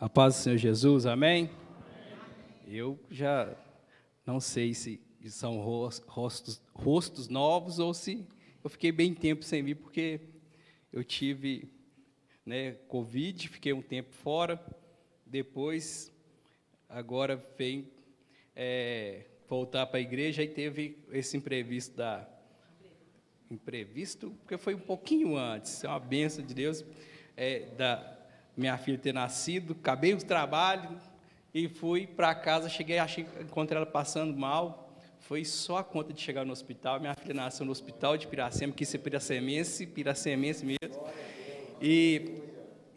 A paz do Senhor Jesus, amém? Eu já não sei se são rostos, rostos novos ou se eu fiquei bem tempo sem vir, porque eu tive né, Covid, fiquei um tempo fora, depois, agora vem é, voltar para a igreja e teve esse imprevisto da. Imprevisto, porque foi um pouquinho antes, é uma benção de Deus, é, da minha filha ter nascido, acabei o trabalho e fui para casa, cheguei, achei, encontrei ela passando mal, foi só a conta de chegar no hospital, minha filha nasceu no hospital de Piracema, quis ser piracemense, piracemense mesmo, e,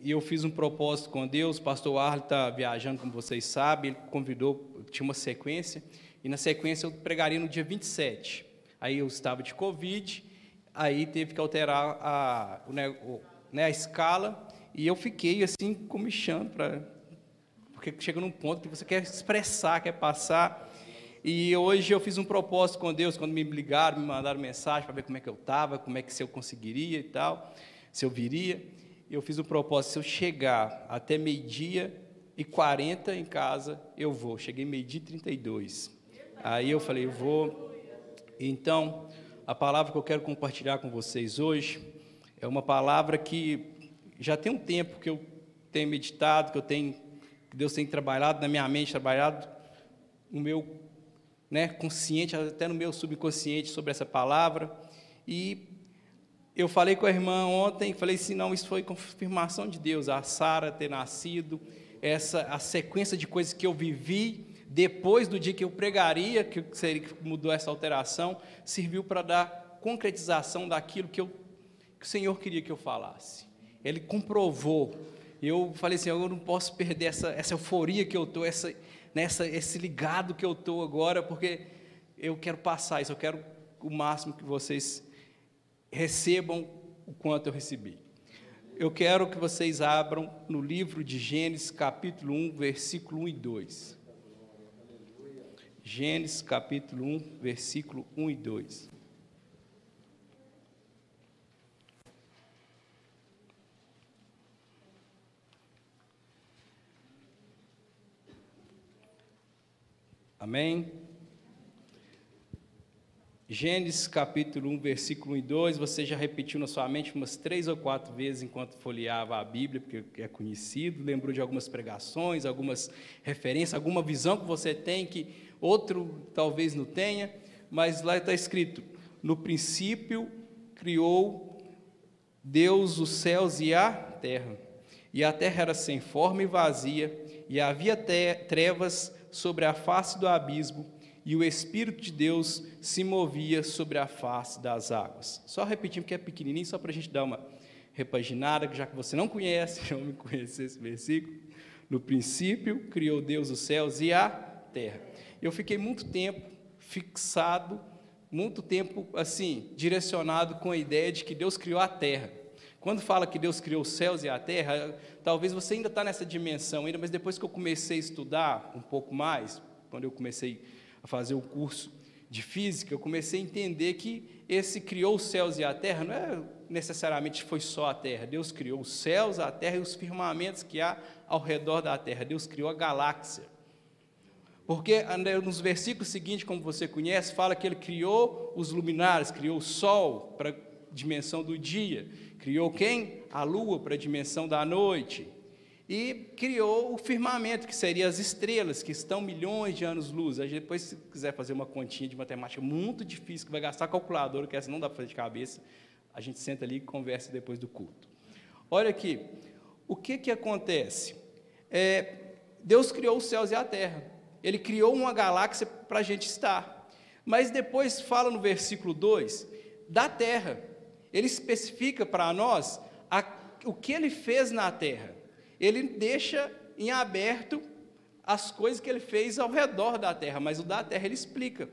e eu fiz um propósito com Deus, o pastor Arlen está viajando, como vocês sabem, ele convidou, tinha uma sequência, e na sequência eu pregaria no dia 27, aí eu estava de Covid, aí teve que alterar a, né, a escala, e eu fiquei assim, comichando, pra, porque chega num ponto que você quer expressar, quer passar. E hoje eu fiz um propósito com Deus, quando me ligaram, me mandaram mensagem para ver como é que eu estava, como é que se eu conseguiria e tal, se eu viria. Eu fiz um propósito, se eu chegar até meio-dia e 40 em casa, eu vou. Cheguei meio-dia e 32. Aí eu falei, eu vou. Então, a palavra que eu quero compartilhar com vocês hoje é uma palavra que já tem um tempo que eu tenho meditado, que eu tenho, que Deus tem trabalhado na minha mente, trabalhado no meu né, consciente, até no meu subconsciente sobre essa palavra. E eu falei com a irmã ontem, falei assim, não, isso foi confirmação de Deus, a Sara ter nascido, essa a sequência de coisas que eu vivi depois do dia que eu pregaria, que seria que mudou essa alteração, serviu para dar concretização daquilo que, eu, que o Senhor queria que eu falasse ele comprovou. Eu falei assim, eu não posso perder essa, essa euforia que eu estou, essa, nessa, esse ligado que eu estou agora, porque eu quero passar isso, eu quero o máximo que vocês recebam o quanto eu recebi. Eu quero que vocês abram no livro de Gênesis, capítulo 1, versículo 1 e 2. Gênesis, capítulo 1, versículo 1 e 2. Amém? Gênesis capítulo 1, versículo 1 e 2, você já repetiu na sua mente umas três ou quatro vezes enquanto folheava a Bíblia, porque é conhecido, lembrou de algumas pregações, algumas referências, alguma visão que você tem que outro talvez não tenha, mas lá está escrito: no princípio criou Deus os céus e a terra, e a terra era sem forma e vazia, e havia trevas sobre a face do abismo, e o Espírito de Deus se movia sobre a face das águas. Só repetindo que é pequenininho, só para a gente dar uma repaginada, já que você não conhece, não me conhece esse versículo. No princípio, criou Deus os céus e a terra. Eu fiquei muito tempo fixado, muito tempo assim, direcionado com a ideia de que Deus criou a terra. Quando fala que Deus criou os céus e a terra, talvez você ainda está nessa dimensão ainda, mas depois que eu comecei a estudar um pouco mais, quando eu comecei a fazer o curso de física, eu comecei a entender que esse criou os céus e a terra não é necessariamente foi só a terra. Deus criou os céus, a terra e os firmamentos que há ao redor da terra. Deus criou a galáxia. Porque nos versículos seguintes, como você conhece, fala que ele criou os luminares, criou o sol para a dimensão do dia, Criou quem? A lua para a dimensão da noite. E criou o firmamento, que seria as estrelas, que estão milhões de anos-luz. Depois, se quiser fazer uma continha de matemática muito difícil, que vai gastar calculadora, que essa não dá para fazer de cabeça, a gente senta ali e conversa depois do culto. Olha aqui, o que, que acontece? É, Deus criou os céus e a terra. Ele criou uma galáxia para a gente estar. Mas depois fala no versículo 2 da terra ele especifica para nós a, o que ele fez na terra. Ele deixa em aberto as coisas que ele fez ao redor da terra, mas o da terra ele explica.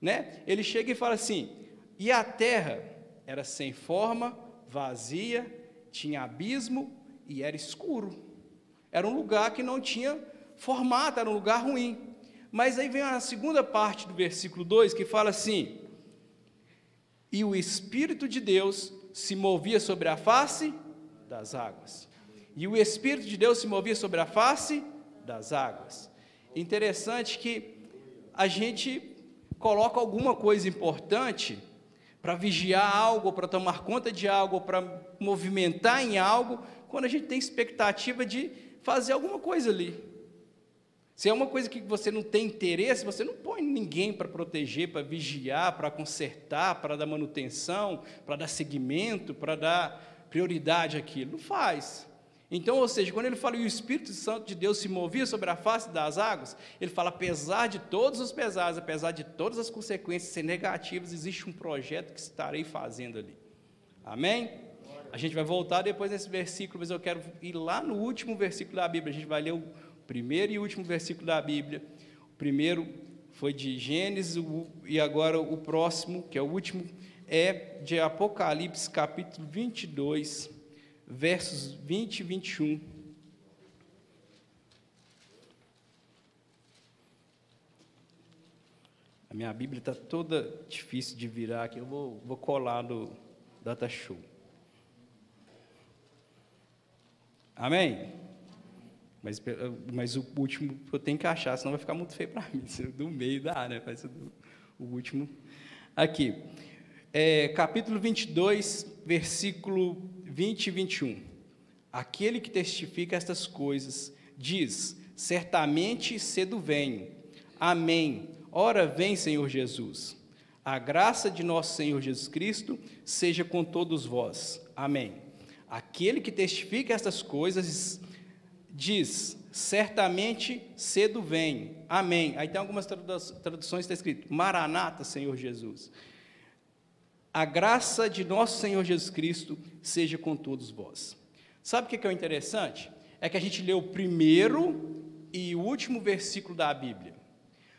Né? Ele chega e fala assim: e a terra era sem forma, vazia, tinha abismo e era escuro. Era um lugar que não tinha formato, era um lugar ruim. Mas aí vem a segunda parte do versículo 2 que fala assim: e o Espírito de Deus se movia sobre a face das águas. e o Espírito de Deus se movia sobre a face das águas. Interessante que a gente coloca alguma coisa importante para vigiar algo, para tomar conta de algo, para movimentar em algo, quando a gente tem expectativa de fazer alguma coisa ali. Se é uma coisa que você não tem interesse, você não põe ninguém para proteger, para vigiar, para consertar, para dar manutenção, para dar seguimento, para dar prioridade àquilo. Não faz. Então, ou seja, quando ele fala e o Espírito Santo de Deus se movia sobre a face das águas, ele fala, apesar de todos os pesares, apesar de todas as consequências serem negativas, existe um projeto que estarei fazendo ali. Amém? A gente vai voltar depois nesse versículo, mas eu quero ir lá no último versículo da Bíblia. A gente vai ler o primeiro e último versículo da Bíblia. O primeiro foi de Gênesis, e agora o próximo, que é o último, é de Apocalipse, capítulo 22 versos 20 e 21. A minha Bíblia está toda difícil de virar aqui, eu vou, vou colar no Data Show. Amém? Mas, mas o último eu tenho que achar, senão vai ficar muito feio para mim. Do meio dá, né? Mas o último. Aqui. É, capítulo 22, versículo 20 e 21. Aquele que testifica estas coisas diz: Certamente cedo venho. Amém. Ora vem, Senhor Jesus. A graça de nosso Senhor Jesus Cristo seja com todos vós. Amém. Aquele que testifica estas coisas diz: Certamente cedo vem. Amém. Aí tem algumas traduções está escrito: Maranata, Senhor Jesus a graça de nosso Senhor Jesus Cristo seja com todos vós. Sabe o que é o interessante? É que a gente lê o primeiro e o último versículo da Bíblia.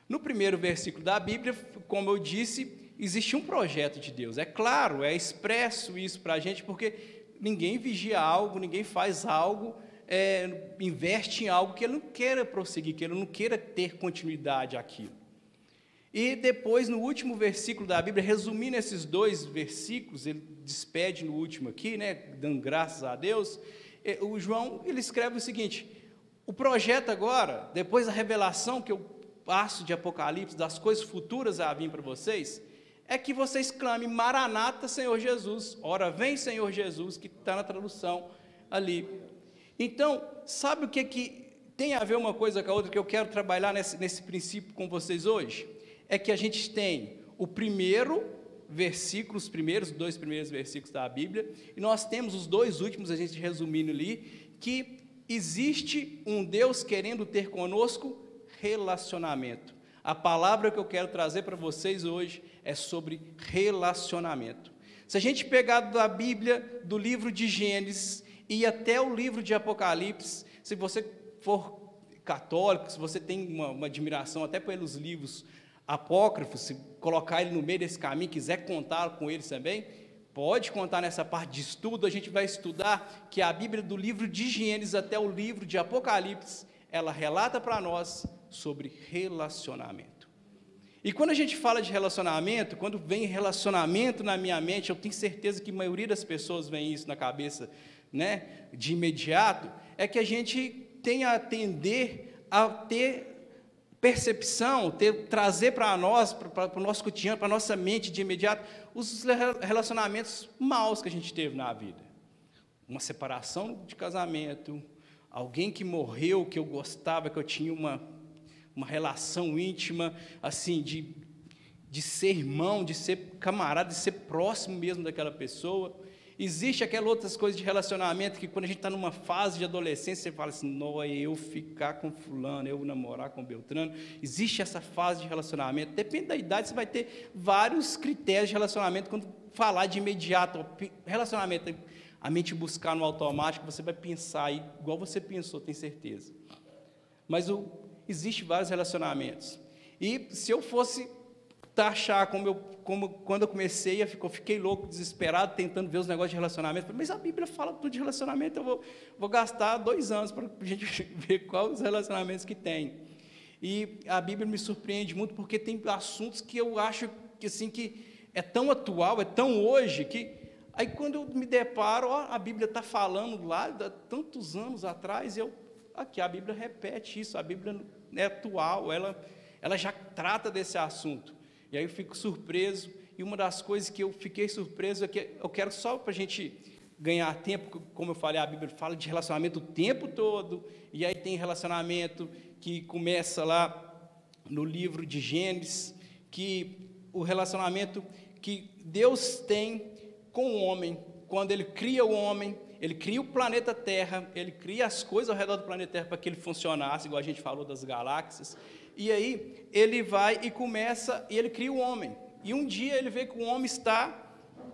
No primeiro versículo da Bíblia, como eu disse, existe um projeto de Deus. É claro, é expresso isso para a gente, porque ninguém vigia algo, ninguém faz algo, é, investe em algo que ele não queira prosseguir, que ele não queira ter continuidade aquilo. E depois, no último versículo da Bíblia, resumindo esses dois versículos, ele despede no último aqui, né, dando graças a Deus, o João ele escreve o seguinte: o projeto agora, depois da revelação que eu passo de Apocalipse, das coisas futuras a vir para vocês, é que vocês clamem Maranata, Senhor Jesus. Ora, vem, Senhor Jesus, que está na tradução ali. Então, sabe o que, que tem a ver uma coisa com a outra que eu quero trabalhar nesse, nesse princípio com vocês hoje? é que a gente tem o primeiro versículo, os primeiros dois primeiros versículos da Bíblia, e nós temos os dois últimos, a gente resumindo ali, que existe um Deus querendo ter conosco relacionamento. A palavra que eu quero trazer para vocês hoje é sobre relacionamento. Se a gente pegar da Bíblia, do livro de Gênesis e até o livro de Apocalipse, se você for católico, se você tem uma, uma admiração até pelos livros apócrifo, se colocar ele no meio desse caminho, quiser contar com eles também, pode contar nessa parte de estudo. A gente vai estudar que a Bíblia, do livro de Gênesis até o livro de Apocalipse, ela relata para nós sobre relacionamento. E quando a gente fala de relacionamento, quando vem relacionamento na minha mente, eu tenho certeza que a maioria das pessoas vem isso na cabeça, né, de imediato, é que a gente tem a atender a ter percepção, ter, trazer para nós, para o nosso cotidiano, para a nossa mente de imediato, os relacionamentos maus que a gente teve na vida. Uma separação de casamento, alguém que morreu, que eu gostava, que eu tinha uma, uma relação íntima, assim, de, de ser irmão, de ser camarada, de ser próximo mesmo daquela pessoa. Existe aquelas outras coisas de relacionamento que quando a gente está numa fase de adolescência, você fala assim, não, é eu ficar com fulano, eu namorar com Beltrano. Existe essa fase de relacionamento. Depende da idade, você vai ter vários critérios de relacionamento quando falar de imediato. Relacionamento, a mente buscar no automático, você vai pensar igual você pensou, tem certeza. Mas o, existe vários relacionamentos. E se eu fosse taxar como eu como quando eu comecei, eu fiquei louco, desesperado, tentando ver os negócios de relacionamento. Mas a Bíblia fala tudo de relacionamento, eu vou, vou gastar dois anos para a gente ver quais os relacionamentos que tem. E a Bíblia me surpreende muito porque tem assuntos que eu acho que assim que é tão atual, é tão hoje que Aí quando eu me deparo, ó, a Bíblia está falando lá, há tantos anos atrás, eu, aqui a Bíblia repete isso, a Bíblia é atual, ela, ela já trata desse assunto. E aí eu fico surpreso, e uma das coisas que eu fiquei surpreso é que eu quero só para a gente ganhar tempo, como eu falei, a Bíblia fala de relacionamento o tempo todo, e aí tem relacionamento que começa lá no livro de Gênesis, que o relacionamento que Deus tem com o homem, quando ele cria o homem, ele cria o planeta Terra, ele cria as coisas ao redor do planeta Terra para que ele funcionasse, igual a gente falou das galáxias. E aí ele vai e começa, e ele cria o homem. E um dia ele vê que o homem está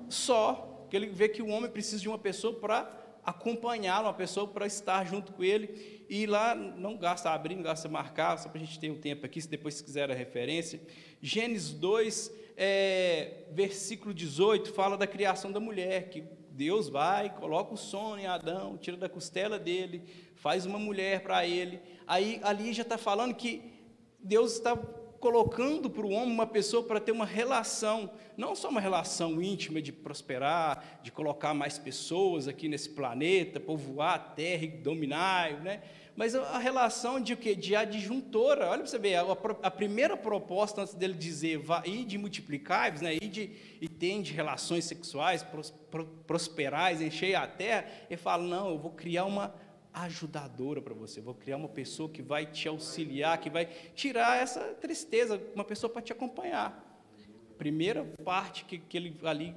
só, que ele vê que o homem precisa de uma pessoa para acompanhá-lo, uma pessoa para estar junto com ele. E lá não gasta abrir, não gasta marcar, só para a gente ter um tempo aqui, se depois se quiser a referência. Gênesis 2, é, versículo 18, fala da criação da mulher, que Deus vai, coloca o sono em Adão, tira da costela dele, faz uma mulher para ele. Aí ali já está falando que Deus está colocando para o homem uma pessoa para ter uma relação, não só uma relação íntima de prosperar, de colocar mais pessoas aqui nesse planeta, povoar a terra e dominar, né? mas a relação de o quê? De adjuntora. Olha para você ver, a, a, primeira proposta antes dele dizer ir de multiplicar, né? ir de, e tem de relações sexuais, pros, prosperais, encher a terra, ele fala, não, eu vou criar uma ajudadora para você. Vou criar uma pessoa que vai te auxiliar, que vai tirar essa tristeza, uma pessoa para te acompanhar. Primeira parte que, que ele ali,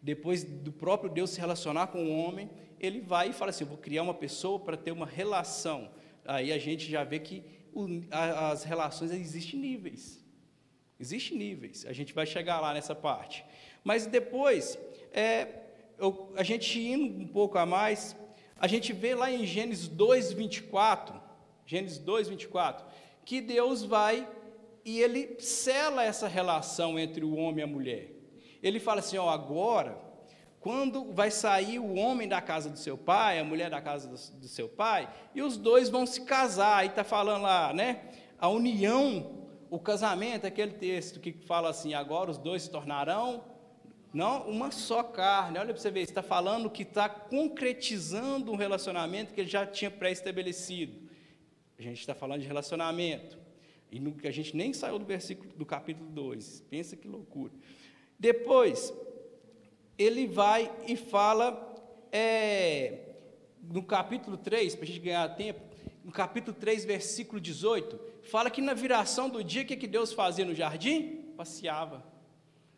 depois do próprio Deus se relacionar com o homem, ele vai e fala assim: vou criar uma pessoa para ter uma relação. Aí a gente já vê que o, a, as relações existem níveis. Existem níveis. A gente vai chegar lá nessa parte. Mas depois, é, eu, a gente indo um pouco a mais, a gente vê lá em Gênesis 2, 24, Gênesis 2, 24, que Deus vai e ele sela essa relação entre o homem e a mulher. Ele fala assim: ó, agora, quando vai sair o homem da casa do seu pai, a mulher da casa do, do seu pai, e os dois vão se casar. Aí está falando lá, né? A união, o casamento, aquele texto que fala assim: agora os dois se tornarão não uma só carne. Olha para você ver, está falando que está concretizando um relacionamento que ele já tinha pré-estabelecido. A gente está falando de relacionamento. E no, a gente nem saiu do versículo do capítulo 2. Pensa que loucura. Depois, ele vai e fala é, no capítulo 3, para a gente ganhar tempo, no capítulo 3, versículo 18, fala que na viração do dia, o que, que Deus fazia no jardim? Passeava.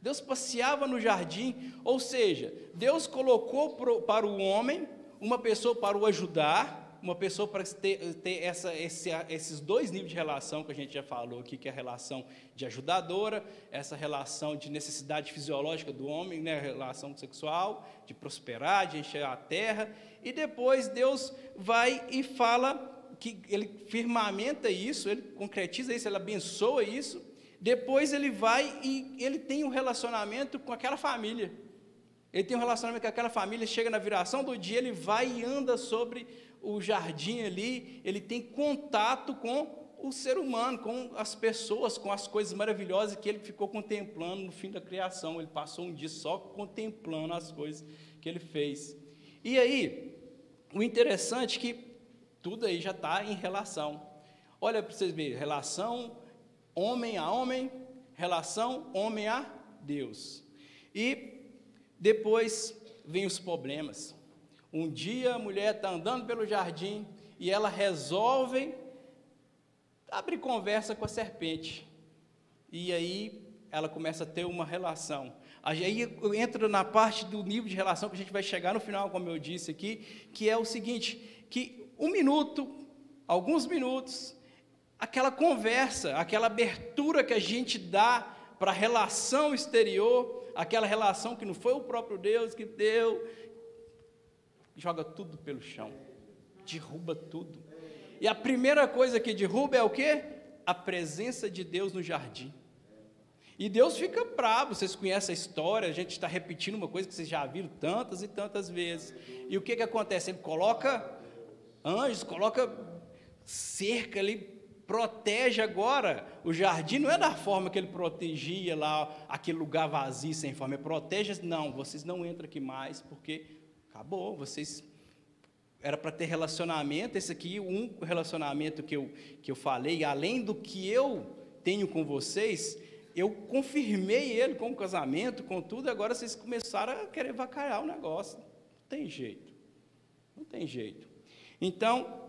Deus passeava no jardim, ou seja, Deus colocou pro, para o homem uma pessoa para o ajudar, uma pessoa para ter, ter essa, esse, esses dois níveis de relação que a gente já falou aqui, que é a relação de ajudadora, essa relação de necessidade fisiológica do homem, né, relação sexual, de prosperar, de encher a terra, e depois Deus vai e fala que ele firmamenta isso, ele concretiza isso, ele abençoa isso, depois ele vai e ele tem um relacionamento com aquela família. Ele tem um relacionamento com aquela família, chega na viração do dia, ele vai e anda sobre o jardim ali, ele tem contato com o ser humano, com as pessoas, com as coisas maravilhosas que ele ficou contemplando no fim da criação. Ele passou um dia só contemplando as coisas que ele fez. E aí, o interessante é que tudo aí já está em relação. Olha para vocês verem, relação homem a homem, relação homem a Deus. E depois vem os problemas. Um dia a mulher está andando pelo jardim e ela resolve abrir conversa com a serpente. E aí ela começa a ter uma relação. Aí entra na parte do nível de relação que a gente vai chegar no final, como eu disse aqui, que é o seguinte, que um minuto, alguns minutos, aquela conversa, aquela abertura que a gente dá para a relação exterior, aquela relação que não foi o próprio Deus que deu, joga tudo pelo chão, derruba tudo. E a primeira coisa que derruba é o quê? A presença de Deus no jardim. E Deus fica bravo, vocês conhecem a história, a gente está repetindo uma coisa que vocês já viram tantas e tantas vezes. E o que, que acontece? Ele coloca anjos, coloca cerca ali protege agora o jardim, não é da forma que ele protegia lá aquele lugar vazio sem forma, ele protege, não, vocês não entram aqui mais, porque acabou, vocês era para ter relacionamento, esse aqui, um relacionamento que eu, que eu falei, além do que eu tenho com vocês, eu confirmei ele com o casamento, com tudo, agora vocês começaram a querer vacalhar o negócio. Não tem jeito. Não tem jeito. Então,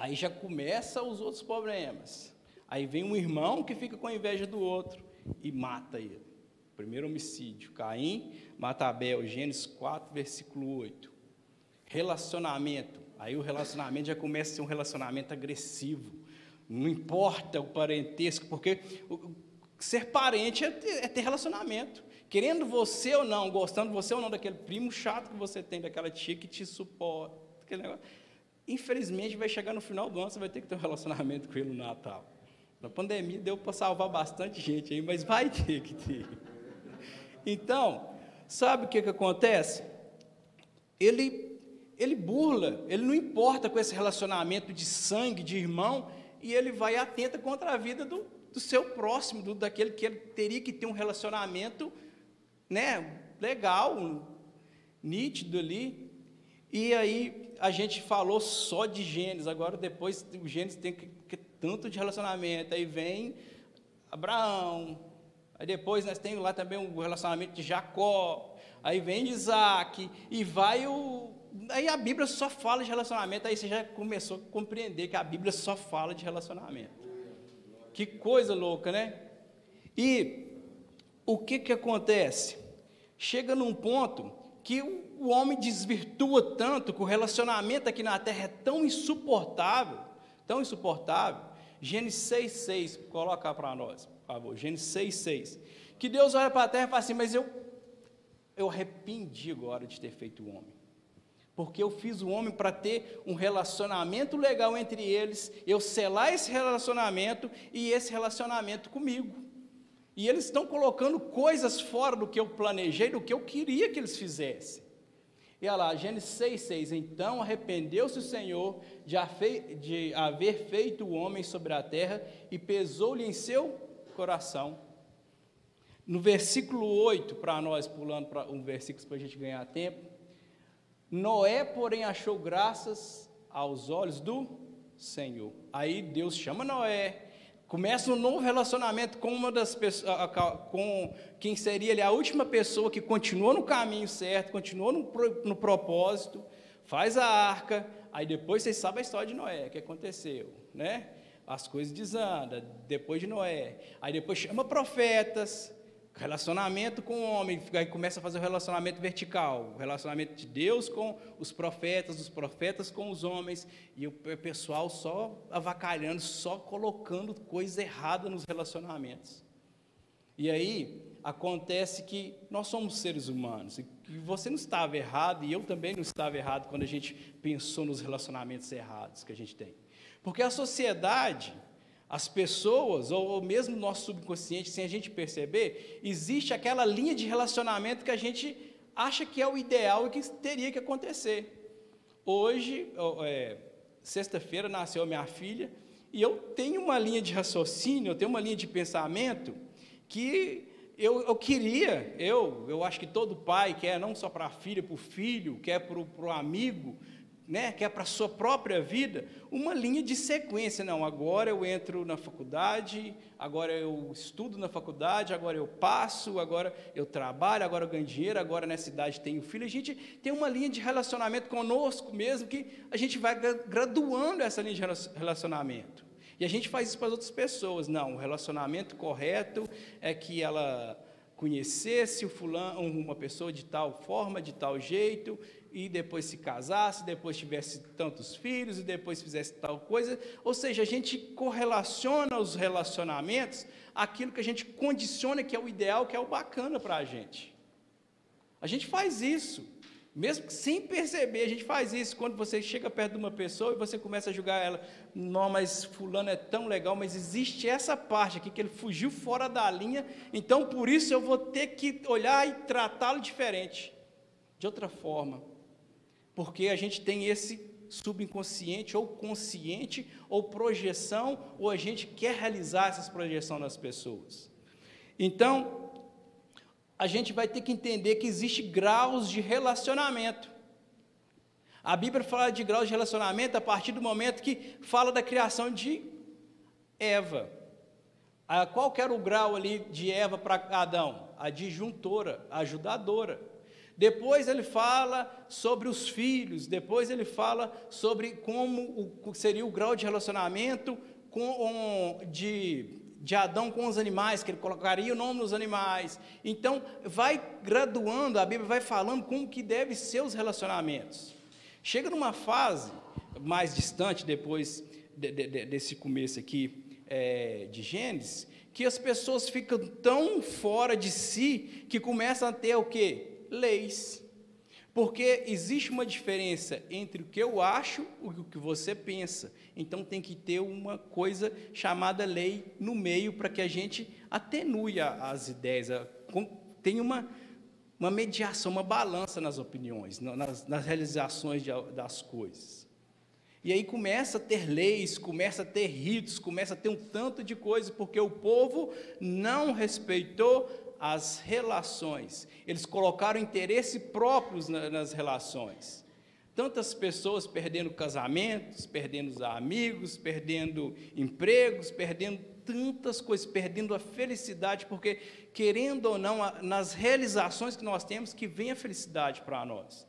aí já começa os outros problemas. Aí vem um irmão que fica com inveja do outro e mata ele. Primeiro homicídio, Caim mata Abel, Gênesis 4, versículo 8. Relacionamento. Aí o relacionamento já começa a ser um relacionamento agressivo. Não importa o parentesco, porque ser parente é ter, é ter relacionamento. Querendo você ou não, gostando você ou não daquele primo chato que você tem, daquela tia que te suporta, aquele negócio. Infelizmente, vai chegar no final do ano, você vai ter que ter um relacionamento com ele no Natal. Na pandemia deu para salvar bastante gente aí, mas vai ter que ter. Então, sabe o que, que acontece? Ele, ele burla, ele não importa com esse relacionamento de sangue, de irmão, e ele vai atenta contra a vida do, do seu próximo, do, daquele que ele teria que ter um relacionamento né, legal, nítido ali. E aí a gente falou só de Gênesis, agora depois o Gênesis tem que, que tanto de relacionamento, aí vem Abraão, aí depois nós temos lá também o relacionamento de Jacó, aí vem Isaac, e vai o, Aí a Bíblia só fala de relacionamento, aí você já começou a compreender que a Bíblia só fala de relacionamento. Que coisa louca, né? E o que que acontece? Chega num ponto que o homem desvirtua tanto, que o relacionamento aqui na terra é tão insuportável, tão insuportável. Gênesis 6,6, coloca para nós, por favor. Gênesis 6,6. Que Deus olha para a terra e fala assim: Mas eu, eu arrependi agora de ter feito o homem porque eu fiz o homem para ter um relacionamento legal entre eles, eu selar esse relacionamento e esse relacionamento comigo. E eles estão colocando coisas fora do que eu planejei, do que eu queria que eles fizessem. E olha lá, Gênesis 6,6. Então arrependeu-se o Senhor de haver feito o homem sobre a terra e pesou-lhe em seu coração. No versículo 8, para nós, pulando para um versículo para a gente ganhar tempo. Noé, porém, achou graças aos olhos do Senhor. Aí Deus chama Noé, começa um novo relacionamento com uma das pessoas, com quem seria ali a última pessoa que continuou no caminho certo, continuou no, no propósito, faz a arca, aí depois vocês sabem a história de Noé, o que aconteceu, né? As coisas desandam, depois de Noé. Aí depois chama profetas, Relacionamento com o homem, aí começa a fazer o relacionamento vertical, o relacionamento de Deus com os profetas, os profetas com os homens, e o pessoal só avacalhando, só colocando coisa errada nos relacionamentos. E aí acontece que nós somos seres humanos, e você não estava errado, e eu também não estava errado quando a gente pensou nos relacionamentos errados que a gente tem. Porque a sociedade, as pessoas, ou mesmo no nosso subconsciente, sem a gente perceber, existe aquela linha de relacionamento que a gente acha que é o ideal e que teria que acontecer. Hoje, é, sexta-feira, nasceu minha filha, e eu tenho uma linha de raciocínio, eu tenho uma linha de pensamento que eu, eu queria, eu, eu acho que todo pai quer, não só para a filha, para o filho, quer para o amigo, né, que é para a sua própria vida, uma linha de sequência. Não, agora eu entro na faculdade, agora eu estudo na faculdade, agora eu passo, agora eu trabalho, agora eu ganho dinheiro, agora nessa idade tenho filho. A gente tem uma linha de relacionamento conosco mesmo, que a gente vai graduando essa linha de relacionamento. E a gente faz isso para as outras pessoas. Não, o relacionamento correto é que ela conhecesse o fulano, uma pessoa de tal forma, de tal jeito, e depois se casasse, depois tivesse tantos filhos e depois fizesse tal coisa. Ou seja, a gente correlaciona os relacionamentos aquilo que a gente condiciona que é o ideal, que é o bacana para a gente. A gente faz isso, mesmo sem perceber, a gente faz isso quando você chega perto de uma pessoa e você começa a julgar ela. Não, mas fulano é tão legal, mas existe essa parte aqui que ele fugiu fora da linha, então por isso eu vou ter que olhar e tratá-lo diferente, de outra forma porque a gente tem esse subconsciente ou consciente, ou projeção, ou a gente quer realizar essas projeções nas pessoas. Então, a gente vai ter que entender que existe graus de relacionamento. A Bíblia fala de graus de relacionamento a partir do momento que fala da criação de Eva. Qual era o grau ali de Eva para Adão? A disjuntora, a ajudadora. Depois ele fala sobre os filhos, depois ele fala sobre como seria o grau de relacionamento com, de, de Adão com os animais, que ele colocaria o nome nos animais. Então, vai graduando, a Bíblia vai falando como que devem ser os relacionamentos. Chega numa fase mais distante, depois de, de, desse começo aqui é, de Gênesis, que as pessoas ficam tão fora de si que começam a ter o quê? Leis. Porque existe uma diferença entre o que eu acho e o que você pensa. Então tem que ter uma coisa chamada lei no meio para que a gente atenue as ideias, tenha uma, uma mediação, uma balança nas opiniões, nas, nas realizações de, das coisas. E aí começa a ter leis, começa a ter ritos, começa a ter um tanto de coisa, porque o povo não respeitou as relações. Eles colocaram interesse próprios nas relações. Tantas pessoas perdendo casamentos, perdendo amigos, perdendo empregos, perdendo tantas coisas, perdendo a felicidade, porque, querendo ou não, nas realizações que nós temos, que vem a felicidade para nós.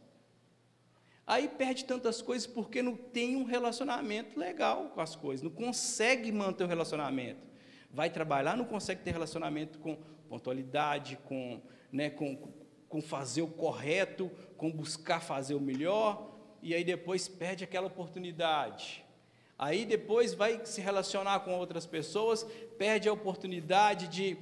Aí perde tantas coisas porque não tem um relacionamento legal com as coisas, não consegue manter o relacionamento. Vai trabalhar, não consegue ter relacionamento com pontualidade, com, né, com, com fazer o correto, com buscar fazer o melhor, e aí depois perde aquela oportunidade. Aí depois vai se relacionar com outras pessoas, perde a oportunidade de,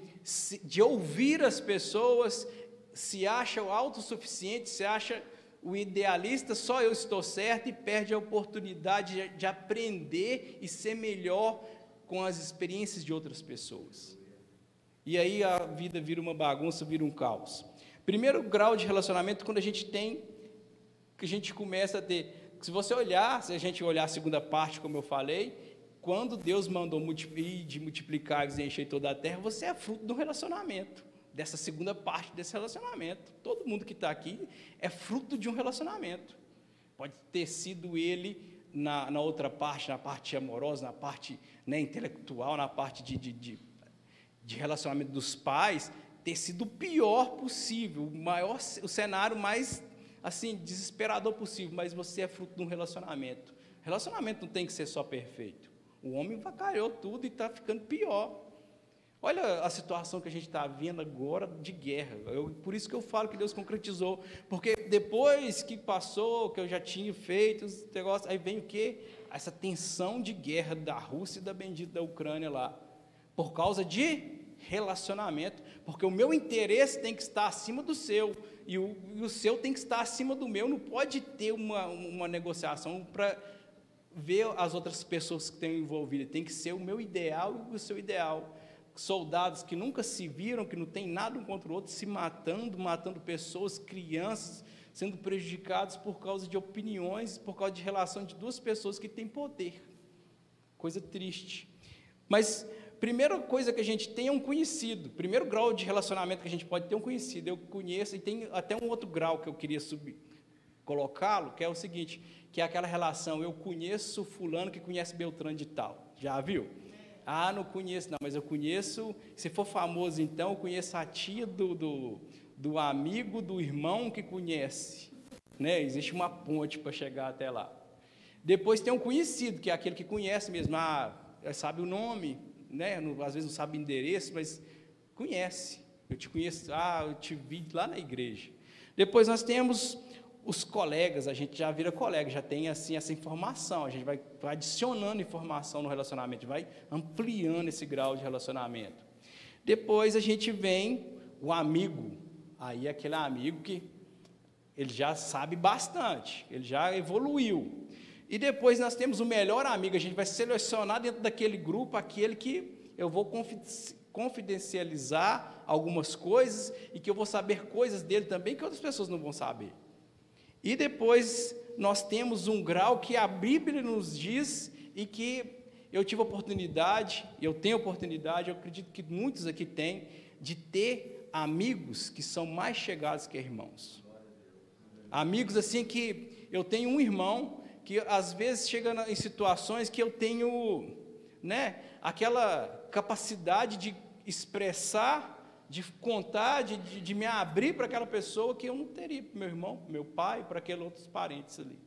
de ouvir as pessoas, se acha o autossuficiente, se acha o idealista, só eu estou certo, e perde a oportunidade de, de aprender e ser melhor com as experiências de outras pessoas. E aí a vida vira uma bagunça, vira um caos. Primeiro grau de relacionamento, quando a gente tem, que a gente começa a ter. Se você olhar, se a gente olhar a segunda parte, como eu falei, quando Deus mandou de multiplicar e encher toda a terra, você é fruto do relacionamento, dessa segunda parte desse relacionamento. Todo mundo que está aqui é fruto de um relacionamento. Pode ter sido ele na, na outra parte, na parte amorosa, na parte né, intelectual, na parte de, de, de de relacionamento dos pais ter sido o pior possível, o maior, o cenário mais assim desesperador possível, mas você é fruto de um relacionamento. Relacionamento não tem que ser só perfeito. O homem vacalhou tudo e está ficando pior. Olha a situação que a gente está vendo agora de guerra. Eu, por isso que eu falo que Deus concretizou. Porque depois que passou, que eu já tinha feito os negócios, aí vem o quê? Essa tensão de guerra da Rússia e da bendita da Ucrânia lá. Por causa de relacionamento, porque o meu interesse tem que estar acima do seu, e o, e o seu tem que estar acima do meu, não pode ter uma, uma negociação para ver as outras pessoas que estão envolvidas, tem que ser o meu ideal e o seu ideal. Soldados que nunca se viram, que não tem nada um contra o outro, se matando, matando pessoas, crianças, sendo prejudicados por causa de opiniões, por causa de relação de duas pessoas que têm poder. Coisa triste. Mas primeira coisa que a gente tem é um conhecido. Primeiro grau de relacionamento que a gente pode ter é um conhecido. Eu conheço, e tem até um outro grau que eu queria subir, colocá-lo, que é o seguinte, que é aquela relação, eu conheço fulano que conhece Beltrano de tal. Já viu? Ah, não conheço, não, mas eu conheço, se for famoso então, eu conheço a tia do, do, do amigo, do irmão que conhece. Né? Existe uma ponte para chegar até lá. Depois tem um conhecido, que é aquele que conhece mesmo, ah, sabe o nome, né, não, às vezes não sabe endereço, mas conhece. Eu te conheço, ah, eu te vi lá na igreja. Depois nós temos os colegas, a gente já vira colega, já tem assim essa informação, a gente vai, vai adicionando informação no relacionamento, vai ampliando esse grau de relacionamento. Depois a gente vem o amigo, aí é aquele amigo que ele já sabe bastante, ele já evoluiu. E depois nós temos o melhor amigo, a gente vai selecionar dentro daquele grupo aquele que eu vou confidencializar algumas coisas e que eu vou saber coisas dele também que outras pessoas não vão saber. E depois nós temos um grau que a Bíblia nos diz e que eu tive oportunidade, eu tenho oportunidade, eu acredito que muitos aqui têm, de ter amigos que são mais chegados que irmãos. Amigos assim que eu tenho um irmão que às vezes chega em situações que eu tenho, né, aquela capacidade de expressar, de contar, de, de, de me abrir para aquela pessoa que eu não teria para meu irmão, para meu pai, para aqueles outros parentes ali.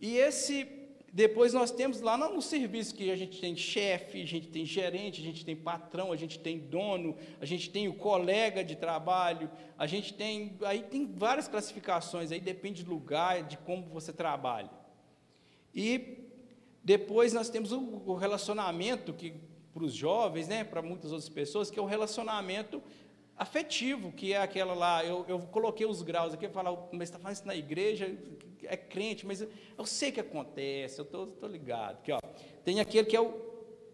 E esse depois nós temos lá no serviço que a gente tem chefe, a gente tem gerente, a gente tem patrão, a gente tem dono, a gente tem o colega de trabalho, a gente tem. Aí tem várias classificações, aí depende do lugar, de como você trabalha. E depois nós temos o relacionamento que para os jovens, né, para muitas outras pessoas, que é o relacionamento afetivo, que é aquela lá, eu, eu coloquei os graus aqui, eu falo, mas está fazendo isso na igreja, é crente, mas eu, eu sei que acontece, eu estou ligado. Aqui, ó, tem aquele que é o,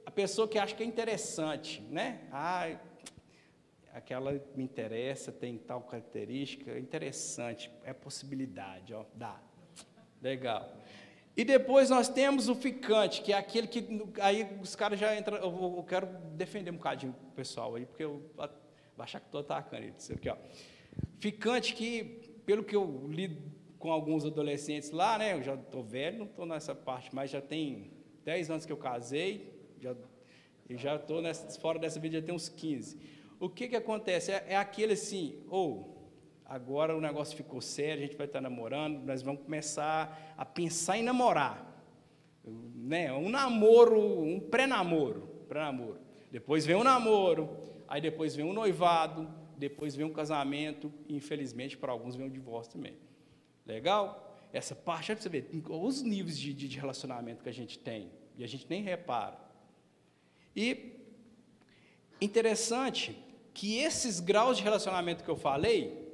a pessoa que acha que é interessante, né? Ah, aquela me interessa, tem tal característica, interessante, é possibilidade, ó, dá. Legal. E depois nós temos o ficante, que é aquele que. Aí os caras já entram. Eu, eu quero defender um bocadinho o pessoal aí, porque eu achar que estou atacando isso aqui, ó. Ficante que, pelo que eu li com alguns adolescentes lá, né? Eu já estou velho, não estou nessa parte, mas já tem 10 anos que eu casei, já, e já estou fora dessa vida, já tem uns 15. O que, que acontece? É, é aquele assim, ou oh, agora o negócio ficou sério, a gente vai estar namorando, nós vamos começar a pensar em namorar. Né? Um namoro, um pré-namoro, pré-namoro. Depois vem o um namoro, aí depois vem um noivado, depois vem um casamento, e infelizmente para alguns vem um divórcio também. Legal? Essa parte, para você ver, os níveis de, de relacionamento que a gente tem, e a gente nem repara. E interessante que esses graus de relacionamento que eu falei,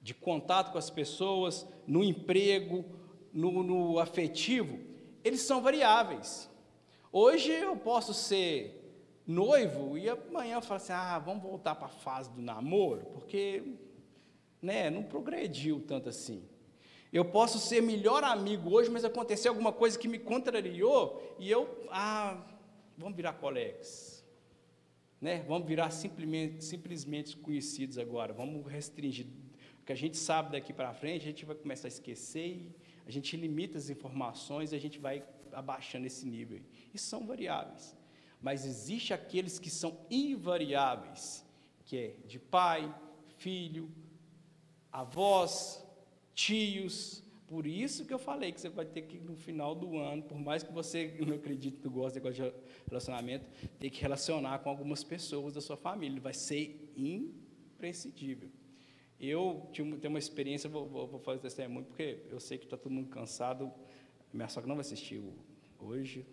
de contato com as pessoas, no emprego, no, no afetivo, eles são variáveis. Hoje eu posso ser noivo e amanhã eu falo assim: ah, vamos voltar para a fase do namoro, porque né, não progrediu tanto assim. Eu posso ser melhor amigo hoje, mas aconteceu alguma coisa que me contrariou e eu, ah, vamos virar colegas. Né? Vamos virar simplesmente, simplesmente conhecidos agora. Vamos restringir. O que a gente sabe daqui para frente, a gente vai começar a esquecer, a gente limita as informações, a gente vai abaixando esse nível. E são variáveis. Mas existe aqueles que são invariáveis, que é de pai, filho, avós, tios. Por isso que eu falei que você vai ter que, no final do ano, por mais que você não acredite, não goste de relacionamento, ter que relacionar com algumas pessoas da sua família. Vai ser imprescindível. Eu tenho uma experiência, vou, vou, vou fazer testemunho, porque eu sei que está todo mundo cansado. Minha sogra não vai assistir hoje,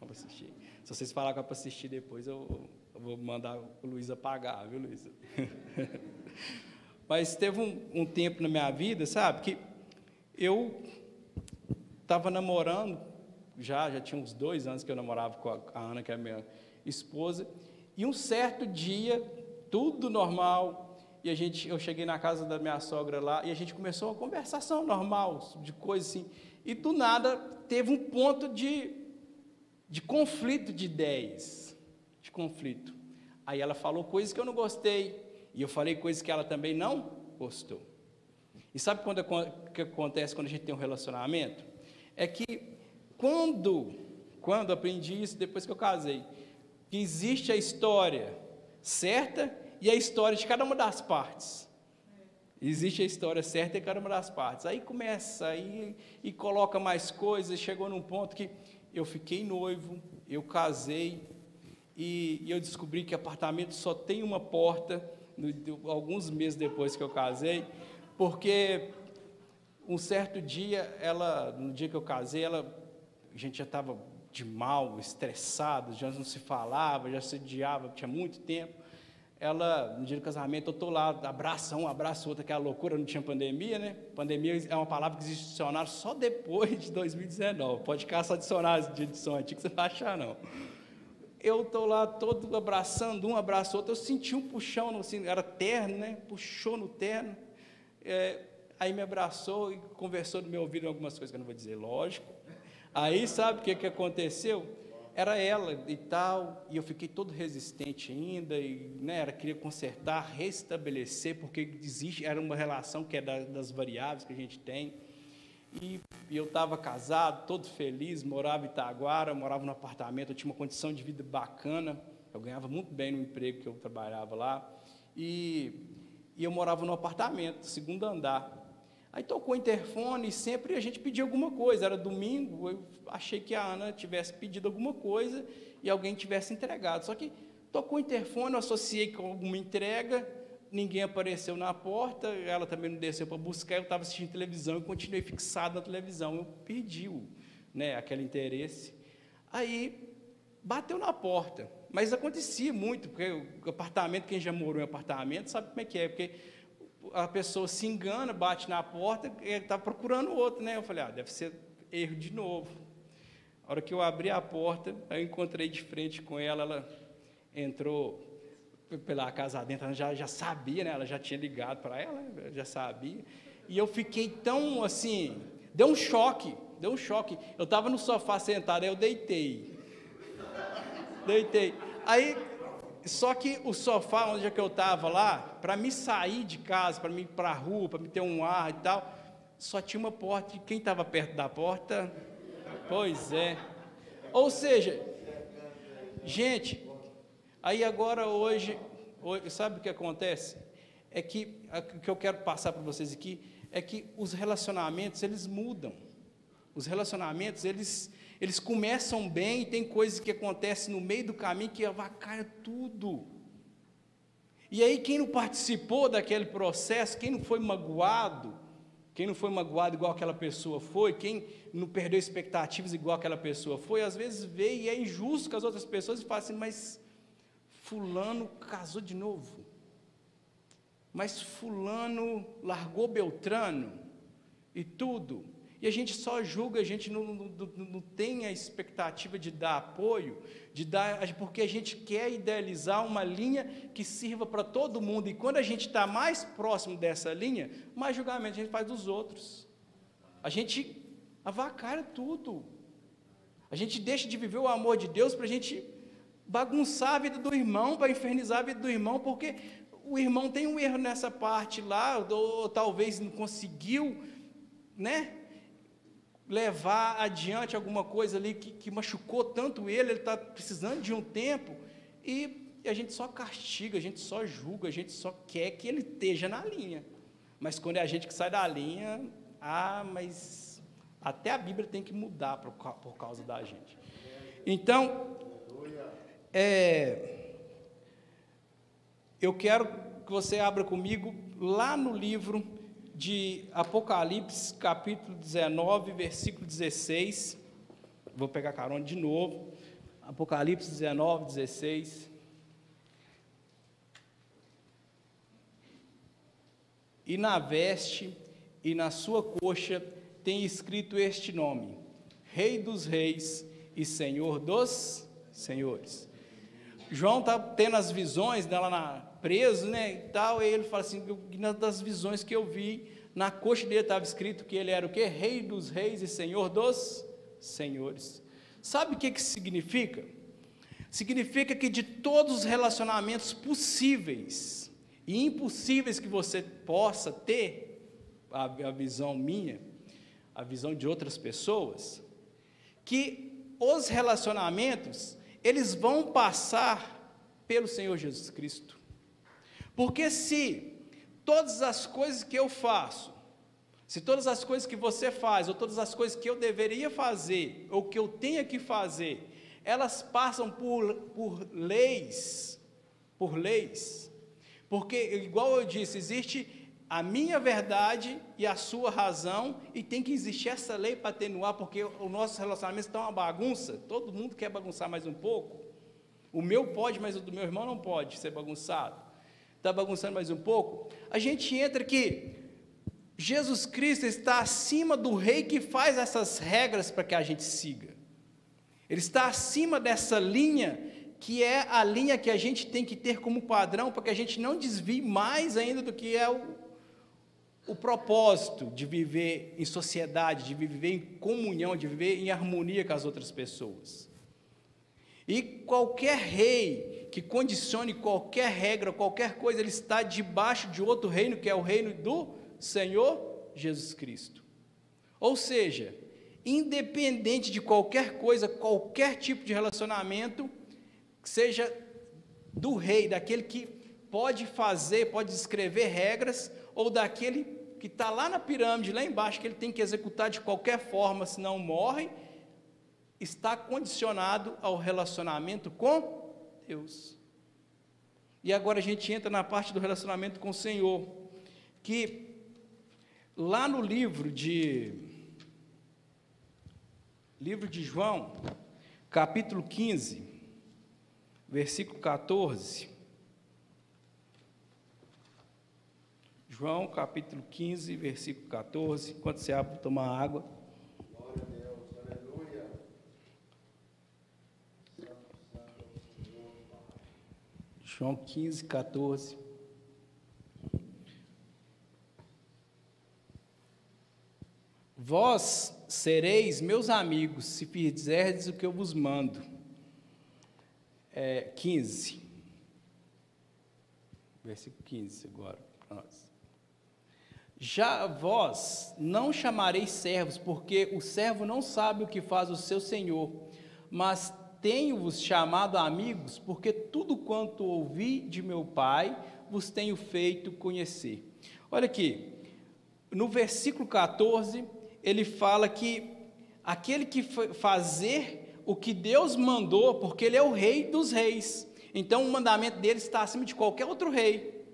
não vai assistir. Se vocês falarem para assistir depois, eu, eu vou mandar o Luiz apagar, viu, Luiz? Mas teve um, um tempo na minha vida, sabe, que eu estava namorando, já, já tinha uns dois anos que eu namorava com a, a Ana, que é a minha esposa, e um certo dia, tudo normal, e a gente, eu cheguei na casa da minha sogra lá, e a gente começou uma conversação normal, de coisa assim, e do nada teve um ponto de, de conflito de ideias, de conflito. Aí ela falou coisas que eu não gostei, e eu falei coisas que ela também não gostou. E sabe quando que acontece quando a gente tem um relacionamento? É que quando, quando aprendi isso depois que eu casei, que existe a história certa e a história de cada uma das partes. Existe a história certa em cada uma das partes. Aí começa aí e coloca mais coisas. Chegou num ponto que eu fiquei noivo, eu casei e, e eu descobri que apartamento só tem uma porta no, alguns meses depois que eu casei, porque um certo dia, ela, no dia que eu casei, ela, a gente já estava de mal, estressado, já não se falava, já se odiava, tinha muito tempo. Ela, no dia do casamento, eu estou lá, abraça um, abraça outro, aquela loucura, não tinha pandemia, né? Pandemia é uma palavra que existe no dicionário só depois de 2019. Pode caçar dicionários de edição antiga, você não vai achar, não eu estou lá todo abraçando, um abraço outro, eu senti um puxão, assim, era terno, né? Puxou no terno. É, Aí me abraçou e conversou no meu ouvido algumas coisas que eu não vou dizer, lógico. Aí sabe o que, que aconteceu? Era ela e tal, e eu fiquei todo resistente ainda, e né, era, queria consertar, restabelecer, porque existe, era uma relação que é da, das variáveis que a gente tem. E, e eu estava casado, todo feliz, morava em Itaguara, morava no apartamento, eu tinha uma condição de vida bacana, eu ganhava muito bem no emprego que eu trabalhava lá, e, e eu morava no apartamento, segundo andar. Aí tocou o interfone e sempre a gente pedia alguma coisa. Era domingo, eu achei que a Ana tivesse pedido alguma coisa e alguém tivesse entregado. Só que tocou o interfone, eu associei com alguma entrega, ninguém apareceu na porta, ela também não desceu para buscar, eu estava assistindo televisão e continuei fixado na televisão. Eu perdi o, né, aquele interesse. Aí bateu na porta. Mas acontecia muito, porque o apartamento, quem já morou em apartamento sabe como é que é, porque a pessoa se engana, bate na porta, ele está procurando outro, né? Eu falei, ah, deve ser erro de novo. A hora que eu abri a porta, eu encontrei de frente com ela, ela entrou pela casa dentro, ela já, já sabia, né? Ela já tinha ligado para ela, já sabia. E eu fiquei tão assim, deu um choque, deu um choque. Eu estava no sofá sentado, aí eu deitei. Deitei. Aí só que o sofá onde é que eu estava lá, para me sair de casa, para me ir para a rua, para me ter um ar e tal, só tinha uma porta. E quem estava perto da porta? Pois é. Ou seja, gente, aí agora hoje, hoje sabe o que acontece? É que o que eu quero passar para vocês aqui é que os relacionamentos eles mudam. Os relacionamentos eles eles começam bem e tem coisas que acontecem no meio do caminho que avacalha tudo. E aí, quem não participou daquele processo, quem não foi magoado, quem não foi magoado igual aquela pessoa foi, quem não perdeu expectativas igual aquela pessoa foi, às vezes vê e é injusto com as outras pessoas e fala assim, mas fulano casou de novo. Mas fulano largou Beltrano e tudo. A gente só julga, a gente não, não, não, tem a expectativa de dar apoio, de dar, porque a gente quer idealizar uma linha que sirva para todo mundo. E quando a gente está mais próximo dessa linha, mais julgamento a gente faz dos outros. A gente avacalha tudo. A gente deixa de viver o amor de Deus para a gente bagunçar a vida do irmão, para infernizar a vida do irmão, porque o irmão tem um erro nessa parte lá, ou, ou talvez não conseguiu, né? Levar adiante alguma coisa ali que, que machucou tanto ele, ele está precisando de um tempo, e, a gente só castiga, a gente só julga, a gente só quer que ele esteja na linha. Mas quando é a gente que sai da linha, ah, mas até a Bíblia tem que mudar por, por causa da gente. Então, é, eu quero que você abra comigo lá no livro de Apocalipse, capítulo 19, versículo 16. Vou pegar carona de novo. Apocalipse 19, 16. E na veste e na sua coxa tem escrito este nome: Rei dos Reis e Senhor dos Senhores. João está tendo as visões dela na, preso, né, e tal, e ele fala assim, das visões que eu vi, na coxa dele estava escrito que ele era o quê? Rei dos reis e Senhor dos senhores. Sabe o que que significa? Significa que de todos os relacionamentos possíveis e impossíveis que você possa ter, a, a visão minha, a visão de outras pessoas, que os relacionamentos, eles vão passar pelo Senhor Jesus Cristo. Porque se todas as coisas que eu faço, se todas as coisas que você faz, ou todas as coisas que eu deveria fazer, ou que eu tenha que fazer, elas passam por, por leis, por leis, porque, igual eu disse, existe a minha verdade e a sua razão, e tem que existir essa lei para atenuar, porque o nosso relacionamento está uma bagunça, todo mundo quer bagunçar mais um pouco. O meu pode, mas o do meu irmão não pode ser bagunçado está bagunçando mais um pouco, a gente entra que Jesus Cristo está acima do rei que faz essas regras para que a gente siga. Ele está acima dessa linha que é a linha que a gente tem que ter como padrão para que a gente não desvie mais ainda do que é o, o propósito de viver em sociedade, de viver em comunhão, de viver em harmonia com as outras pessoas. E qualquer rei que condicione qualquer regra, qualquer coisa, ele está debaixo de outro reino, que é o reino do Senhor Jesus Cristo. Ou seja, independente de qualquer coisa, qualquer tipo de relacionamento, seja do rei, daquele que pode fazer, pode escrever regras, ou daquele que está lá na pirâmide, lá embaixo, que ele tem que executar de qualquer forma, senão morre, está condicionado ao relacionamento com Deus. E agora a gente entra na parte do relacionamento com o Senhor, que lá no livro de livro de João, capítulo 15, versículo 14. João, capítulo 15, versículo 14. Enquanto você abre, tomar água. João 15, 14. Vós sereis meus amigos, se fizerdes o que eu vos mando. É, 15. Versículo 15 agora, nós. Já vós não chamareis servos, porque o servo não sabe o que faz o seu senhor, mas tenho-vos chamado amigos, porque tudo quanto ouvi de meu Pai vos tenho feito conhecer. Olha aqui, no versículo 14, ele fala que aquele que fazer o que Deus mandou, porque ele é o rei dos reis. Então o mandamento dele está acima de qualquer outro rei.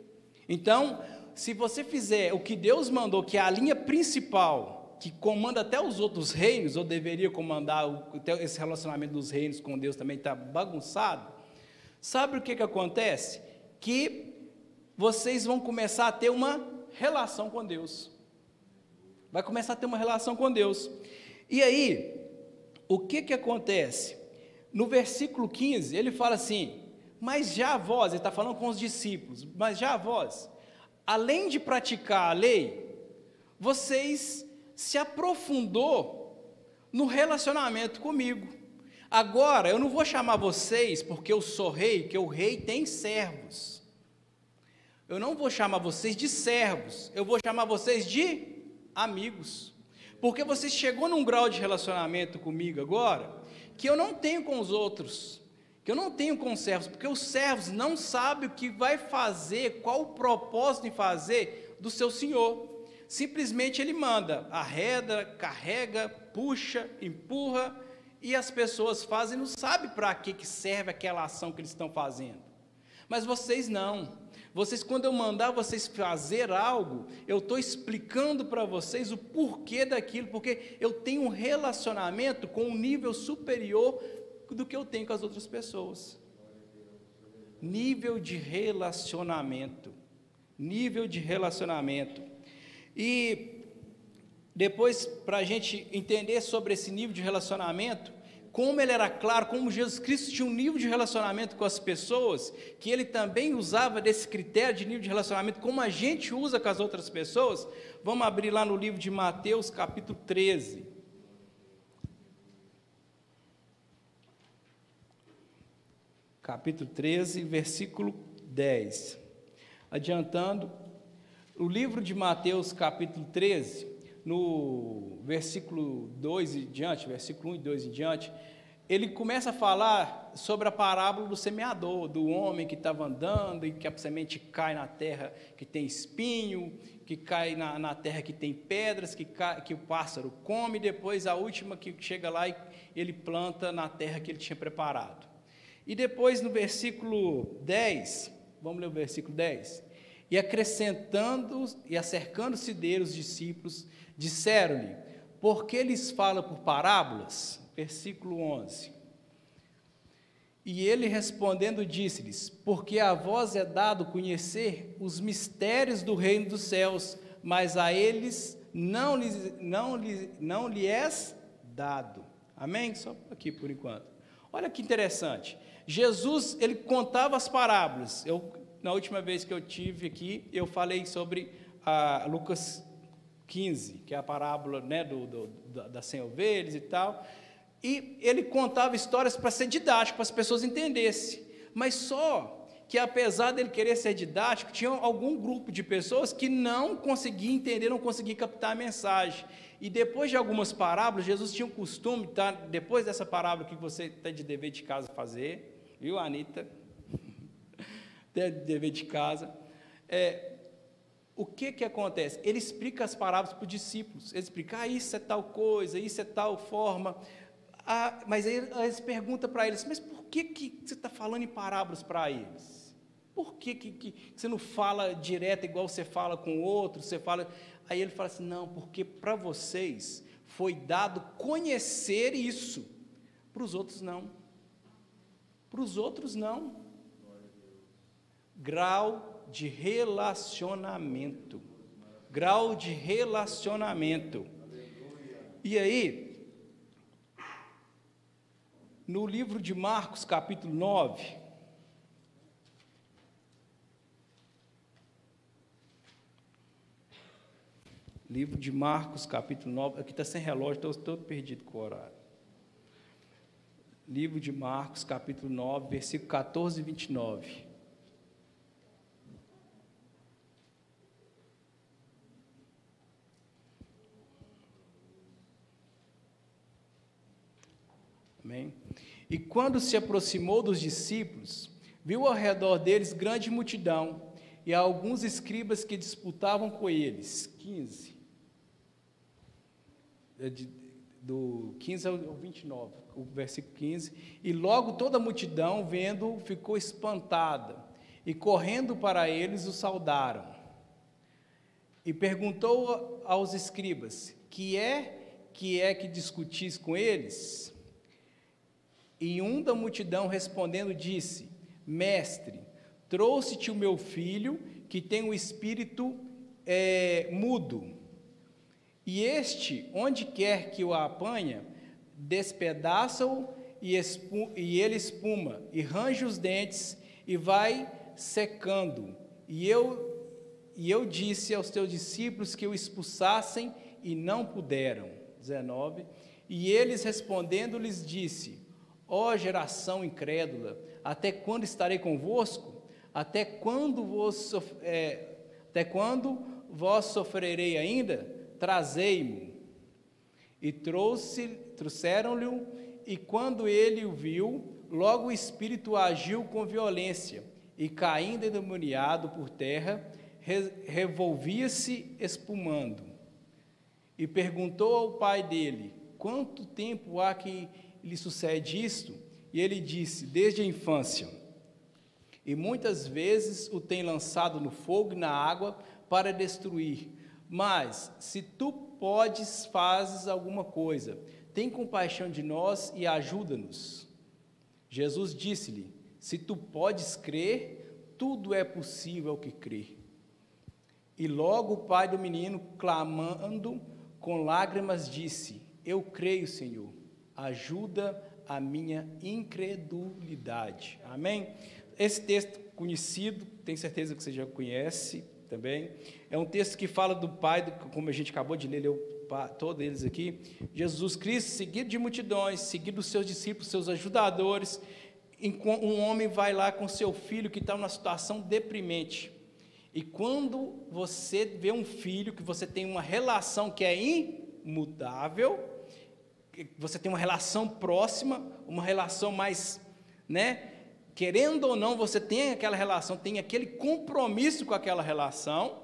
Então, se você fizer o que Deus mandou, que é a linha principal, que comanda até os outros reinos, ou deveria comandar esse relacionamento dos reinos com Deus também está bagunçado, sabe o que, que acontece? Que vocês vão começar a ter uma relação com Deus vai começar a ter uma relação com Deus. E aí, o que que acontece? No versículo 15, ele fala assim: Mas já vós, ele está falando com os discípulos, mas já vós, além de praticar a lei, vocês se aprofundou no relacionamento comigo. Agora, eu não vou chamar vocês, porque eu sou rei, que o rei tem servos. Eu não vou chamar vocês de servos, eu vou chamar vocês de amigos. Porque você chegou num grau de relacionamento comigo agora que eu não tenho com os outros, que eu não tenho com os servos, porque os servos não sabem o que vai fazer, qual o propósito em fazer do seu senhor. Simplesmente ele manda, arreda, carrega, puxa, empurra, e as pessoas fazem, não sabem para que, que serve aquela ação que eles estão fazendo. Mas vocês não. Vocês, quando eu mandar vocês fazer algo, eu estou explicando para vocês o porquê daquilo, porque eu tenho um relacionamento com um nível superior do que eu tenho com as outras pessoas. Nível de relacionamento. Nível de relacionamento. E depois, para a gente entender sobre esse nível de relacionamento, como ele era claro, como Jesus Cristo tinha um nível de relacionamento com as pessoas, que ele também usava desse critério de nível de relacionamento, como a gente usa com as outras pessoas, vamos abrir lá no livro de Mateus, capítulo 13. Capítulo 13, versículo 10. Adiantando, o livro de Mateus, capítulo 13, no versículo 2 e diante, versículo 1 e 2 e diante, ele começa a falar sobre a parábola do semeador, do homem que estava andando e que a semente cai na terra que tem espinho, que cai na, na terra que tem pedras, que, cai, que o pássaro come, e depois a última que chega lá e ele planta na terra que ele tinha preparado. E depois no versículo 10, vamos ler o versículo 10. E acrescentando e acercando-se dele os discípulos, Disseram-lhe: Por que lhes fala por parábolas? Versículo 11. E ele respondendo disse-lhes: Porque a vós é dado conhecer os mistérios do reino dos céus, mas a eles não lhes, não lhes, não lhe és dado. Amém? Só aqui por enquanto. Olha que interessante. Jesus, ele contava as parábolas. Eu, na última vez que eu tive aqui, eu falei sobre a Lucas 15, que é a parábola né, do, do, da, das 100 ovelhas e tal. E ele contava histórias para ser didático, para as pessoas entendessem. Mas só que, apesar dele querer ser didático, tinha algum grupo de pessoas que não conseguia entender, não conseguia captar a mensagem. E depois de algumas parábolas, Jesus tinha o costume, tá, depois dessa parábola que você tem de dever de casa fazer, viu, Anitta? De dever de casa. É, o que, que acontece? Ele explica as parábolas para os discípulos. Ele explica, ah, isso é tal coisa, isso é tal forma. Ah, mas aí eles perguntam para eles, mas por que, que você está falando em parábolas para eles? Por que, que, que, você não fala direto igual você fala com outro? Você fala. Aí ele fala assim: não, porque para vocês foi dado conhecer isso, para os outros não. Para os outros não. Grau de relacionamento. Grau de relacionamento. E aí, no livro de Marcos, capítulo 9, livro de Marcos, capítulo 9, aqui está sem relógio, estou todo perdido com o horário. Livro de Marcos, capítulo 9, versículo 14 e 29. Amém? E quando se aproximou dos discípulos, viu ao redor deles grande multidão e alguns escribas que disputavam com eles. 15. É do 15 ao 29, o versículo 15. E logo toda a multidão, vendo, ficou espantada, e correndo para eles o saudaram. E perguntou aos escribas: Que é que é que discutis com eles? E um da multidão respondendo disse: Mestre, trouxe-te o meu filho, que tem o espírito é, mudo. E este, onde quer que o apanha, despedaça-o e, e ele espuma, e range os dentes, e vai secando. E eu, e eu disse aos teus discípulos que o expulsassem, e não puderam. 19. E eles respondendo lhes disse: Ó geração incrédula, até quando estarei convosco? Até quando vos, é, até quando vós sofrerei ainda? Trazei-mo. E trouxe, trouxeram-lhe, e quando ele o viu, logo o espírito agiu com violência, e caindo endemoniado por terra, re, revolvia-se espumando. E perguntou ao pai dele: Quanto tempo há que lhe sucede isto? E ele disse: Desde a infância. E muitas vezes o tem lançado no fogo e na água para destruir. Mas, se tu podes, fazes alguma coisa. Tem compaixão de nós e ajuda-nos. Jesus disse-lhe: Se tu podes crer, tudo é possível ao que crê. E logo o pai do menino, clamando com lágrimas, disse: Eu creio, Senhor ajuda a minha incredulidade. Amém? Esse texto conhecido, tenho certeza que você já conhece também. É um texto que fala do Pai, como a gente acabou de ler, leu todos eles aqui. Jesus Cristo, seguido de multidões, seguido dos seus discípulos, seus ajudadores. Um homem vai lá com seu filho que está numa situação deprimente. E quando você vê um filho que você tem uma relação que é imutável, você tem uma relação próxima, uma relação mais, né? Querendo ou não, você tem aquela relação, tem aquele compromisso com aquela relação.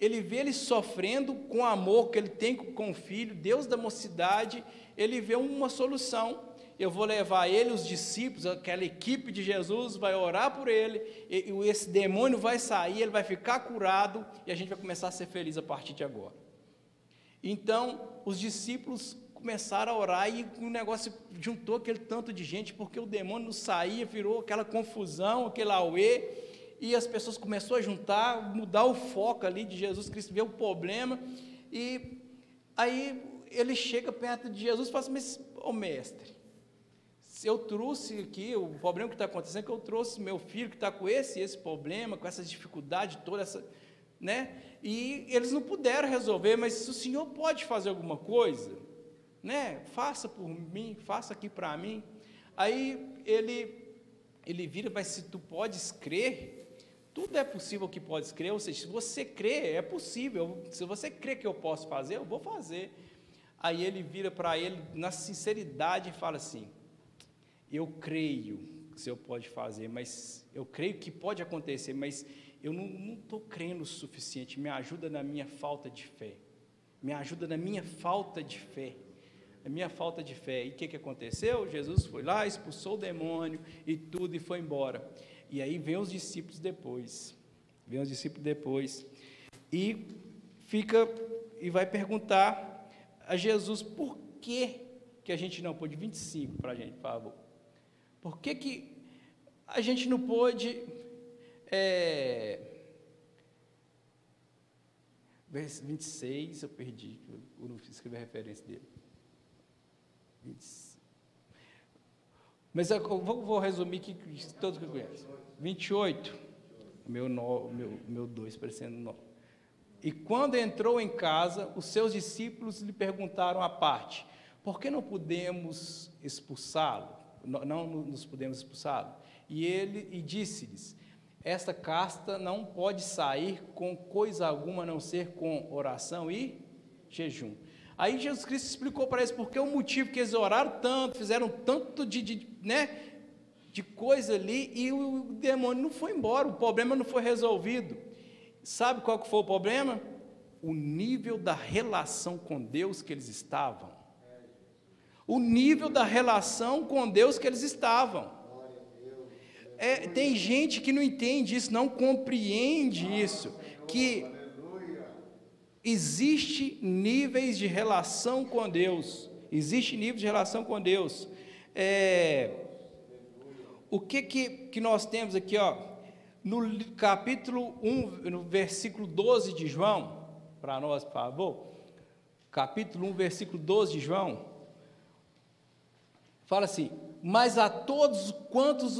Ele vê ele sofrendo com o amor que ele tem com o filho, Deus da mocidade, ele vê uma solução. Eu vou levar ele, os discípulos, aquela equipe de Jesus, vai orar por ele, e esse demônio vai sair, ele vai ficar curado, e a gente vai começar a ser feliz a partir de agora. Então, os discípulos começaram a orar e o negócio juntou aquele tanto de gente, porque o demônio não saía, virou aquela confusão, aquele auê, e as pessoas começaram a juntar, mudar o foco ali de Jesus Cristo, ver o problema, e aí ele chega perto de Jesus e fala assim, mas, ô mestre, se eu trouxe aqui, o problema que está acontecendo é que eu trouxe meu filho que está com esse esse problema, com essa dificuldade toda, essa... né? E eles não puderam resolver, mas se o Senhor pode fazer alguma coisa, né? Faça por mim, faça aqui para mim. Aí ele ele vira, mas se tu podes crer, tudo é possível que podes crer, ou seja, se você crê, é possível. Se você crê que eu posso fazer, eu vou fazer. Aí ele vira para ele na sinceridade e fala assim: Eu creio que o Senhor pode fazer, mas eu creio que pode acontecer, mas eu não estou crendo o suficiente. Me ajuda na minha falta de fé. Me ajuda na minha falta de fé. A minha falta de fé. E o que, que aconteceu? Jesus foi lá, expulsou o demônio e tudo e foi embora. E aí vem os discípulos depois. Vem os discípulos depois. E fica e vai perguntar a Jesus por que, que a gente não pôde, 25 para a gente, por favor. Por que, que a gente não pôde é, 26, eu perdi, eu não escrevi a referência dele. 26. Mas eu vou, vou resumir que todos que conhecem. 28, meu, no, meu, meu 2 parecendo 9. E quando entrou em casa, os seus discípulos lhe perguntaram à parte: por que não podemos expulsá-lo? Não, não nos podemos expulsá-lo? E ele e disse-lhes: esta casta não pode sair com coisa alguma a não ser com oração e jejum. Aí Jesus Cristo explicou para eles porque o motivo que eles oraram tanto, fizeram tanto de, de, né, de coisa ali e o demônio não foi embora, o problema não foi resolvido. Sabe qual que foi o problema? O nível da relação com Deus que eles estavam. O nível da relação com Deus que eles estavam. É, tem gente que não entende isso, não compreende isso, que existe níveis de relação com Deus. Existe níveis de relação com Deus. É, o que, que, que nós temos aqui, ó? no capítulo 1, no versículo 12 de João, para nós, por favor. Capítulo 1, versículo 12 de João. Fala assim: "Mas a todos quantos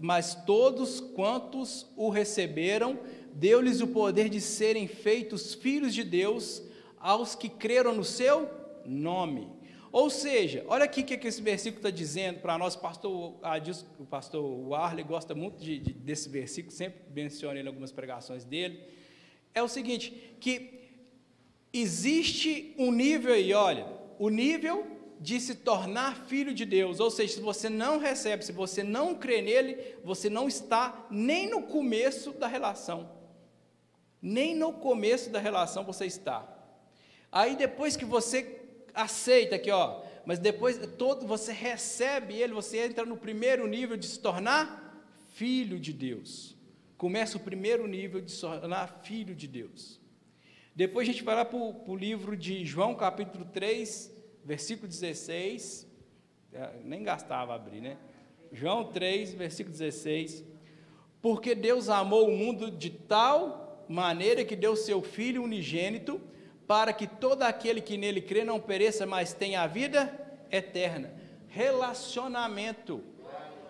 mas todos quantos o receberam, deu-lhes o poder de serem feitos filhos de Deus aos que creram no seu nome." Ou seja, olha aqui o que, esse versículo está dizendo para nós, pastor, o pastor Warley gosta muito de, de, desse versículo, sempre menciona ele em algumas pregações dele. É o seguinte, que existe um nível aí, olha, o nível de se tornar filho de Deus, ou seja, se você não recebe, se você não crê nele, você não está nem no começo da relação, nem no começo da relação você está. Aí depois que você aceita aqui, ó, mas depois todo você recebe ele, você entra no primeiro nível de se tornar filho de Deus. Começa o primeiro nível de se tornar filho de Deus. Depois a gente vai lá para o livro de João, capítulo 3, versículo 16. É, nem gastava abrir, né? João 3, versículo 16. Porque Deus amou o mundo de tal maneira que deu seu Filho unigênito para que todo aquele que nele crê não pereça, mas tenha a vida eterna. Relacionamento.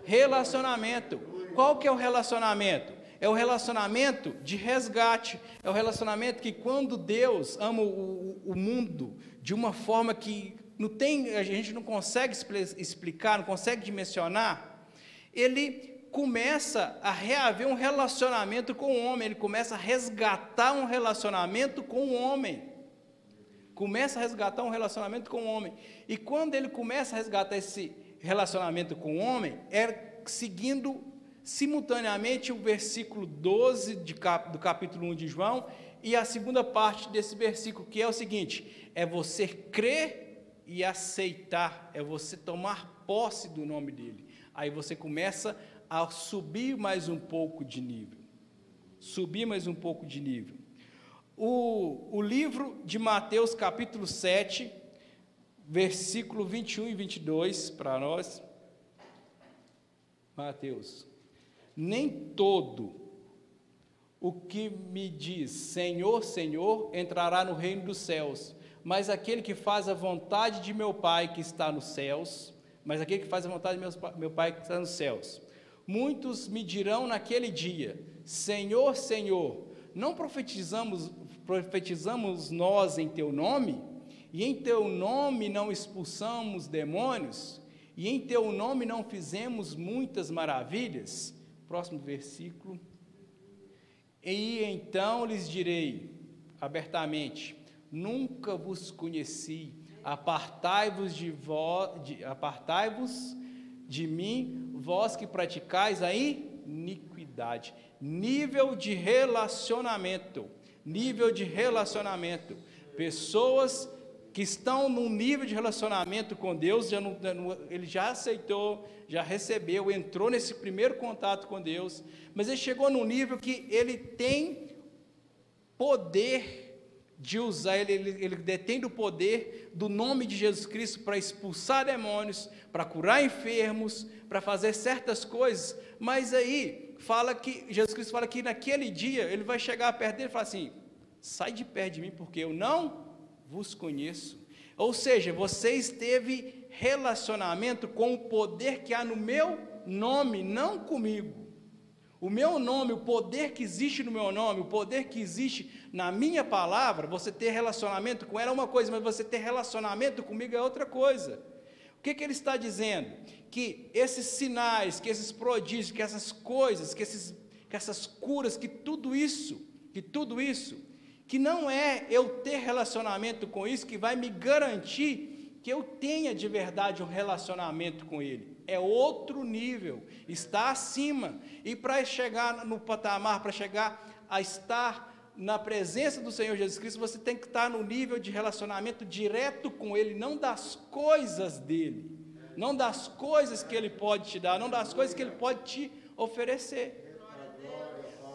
Relacionamento. Qual que é o relacionamento? É o relacionamento de resgate. É o relacionamento que quando Deus ama o, o mundo de uma forma que não tem, a gente não consegue explicar, não consegue dimensionar, ele começa a reaver um relacionamento com o homem, ele começa a resgatar um relacionamento com o homem começa a resgatar um relacionamento com o homem. E quando ele começa a resgatar esse relacionamento com o homem, é seguindo simultaneamente o versículo 12 cap, do capítulo 1 de João e a segunda parte desse versículo, que é o seguinte: é você crer e aceitar, é você tomar posse do nome dele. Aí você começa a subir mais um pouco de nível. Subir mais um pouco de nível. O, o livro de Mateus, capítulo 7, versículo 21 e 22, para nós. Mateus. Nem todo o que me diz Senhor, Senhor, entrará no reino dos céus, mas aquele que faz a vontade de meu Pai que está nos céus, mas aquele que faz a vontade de meu Pai que está nos céus. Muitos me dirão naquele dia: Senhor, Senhor, não profetizamos, profetizamos nós em teu nome, e em teu nome não expulsamos demônios, e em teu nome não fizemos muitas maravilhas. Próximo versículo. E então lhes direi abertamente: Nunca vos conheci, apartai-vos de, de, apartai-vos de mim, vós que praticais a iniquidade. Nível de relacionamento, nível de relacionamento. Pessoas que estão num nível de relacionamento com Deus, já não, ele já aceitou, já recebeu, entrou nesse primeiro contato com Deus, mas ele chegou num nível que ele tem poder de usar, ele, ele, ele detém o poder do nome de Jesus Cristo para expulsar demônios, para curar enfermos, para fazer certas coisas, mas aí fala que, Jesus Cristo fala que naquele dia ele vai chegar perto dele e falar assim: sai de perto de mim, porque eu não vos conheço. Ou seja, você esteve relacionamento com o poder que há no meu nome, não comigo. O meu nome, o poder que existe no meu nome, o poder que existe na minha palavra, você ter relacionamento com ela é uma coisa, mas você ter relacionamento comigo é outra coisa. O que, que ele está dizendo? Que esses sinais, que esses prodígios, que essas coisas, que, esses, que essas curas, que tudo isso, que tudo isso, que não é eu ter relacionamento com isso que vai me garantir que eu tenha de verdade um relacionamento com Ele é outro nível, está acima. E para chegar no patamar, para chegar a estar na presença do Senhor Jesus Cristo, você tem que estar no nível de relacionamento direto com Ele, não das coisas dele, não das coisas que Ele pode te dar, não das coisas que Ele pode te oferecer.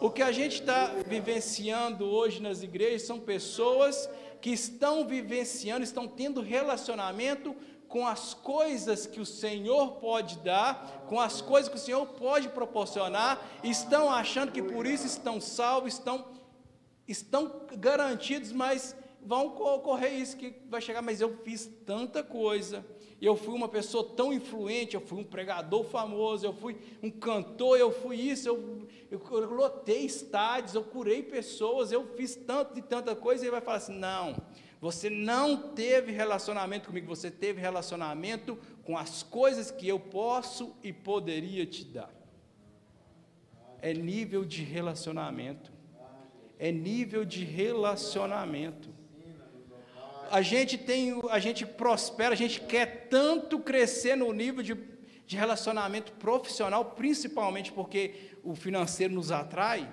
O que a gente está vivenciando hoje nas igrejas são pessoas que estão vivenciando, estão tendo relacionamento com as coisas que o Senhor pode dar, com as coisas que o Senhor pode proporcionar, estão achando que por isso estão salvos, estão, estão garantidos, mas vão ocorrer isso que vai chegar, mas eu fiz tanta coisa, eu fui uma pessoa tão influente, eu fui um pregador famoso, eu fui um cantor, eu fui isso, eu, eu, eu lotei estádios, eu curei pessoas, eu fiz tanto e tanta coisa, e ele vai falar assim: não, você não teve relacionamento comigo, você teve relacionamento com as coisas que eu posso e poderia te dar. É nível de relacionamento. É nível de relacionamento. A gente tem, a gente prospera, a gente quer tanto crescer no nível de, de relacionamento profissional, principalmente porque o financeiro nos atrai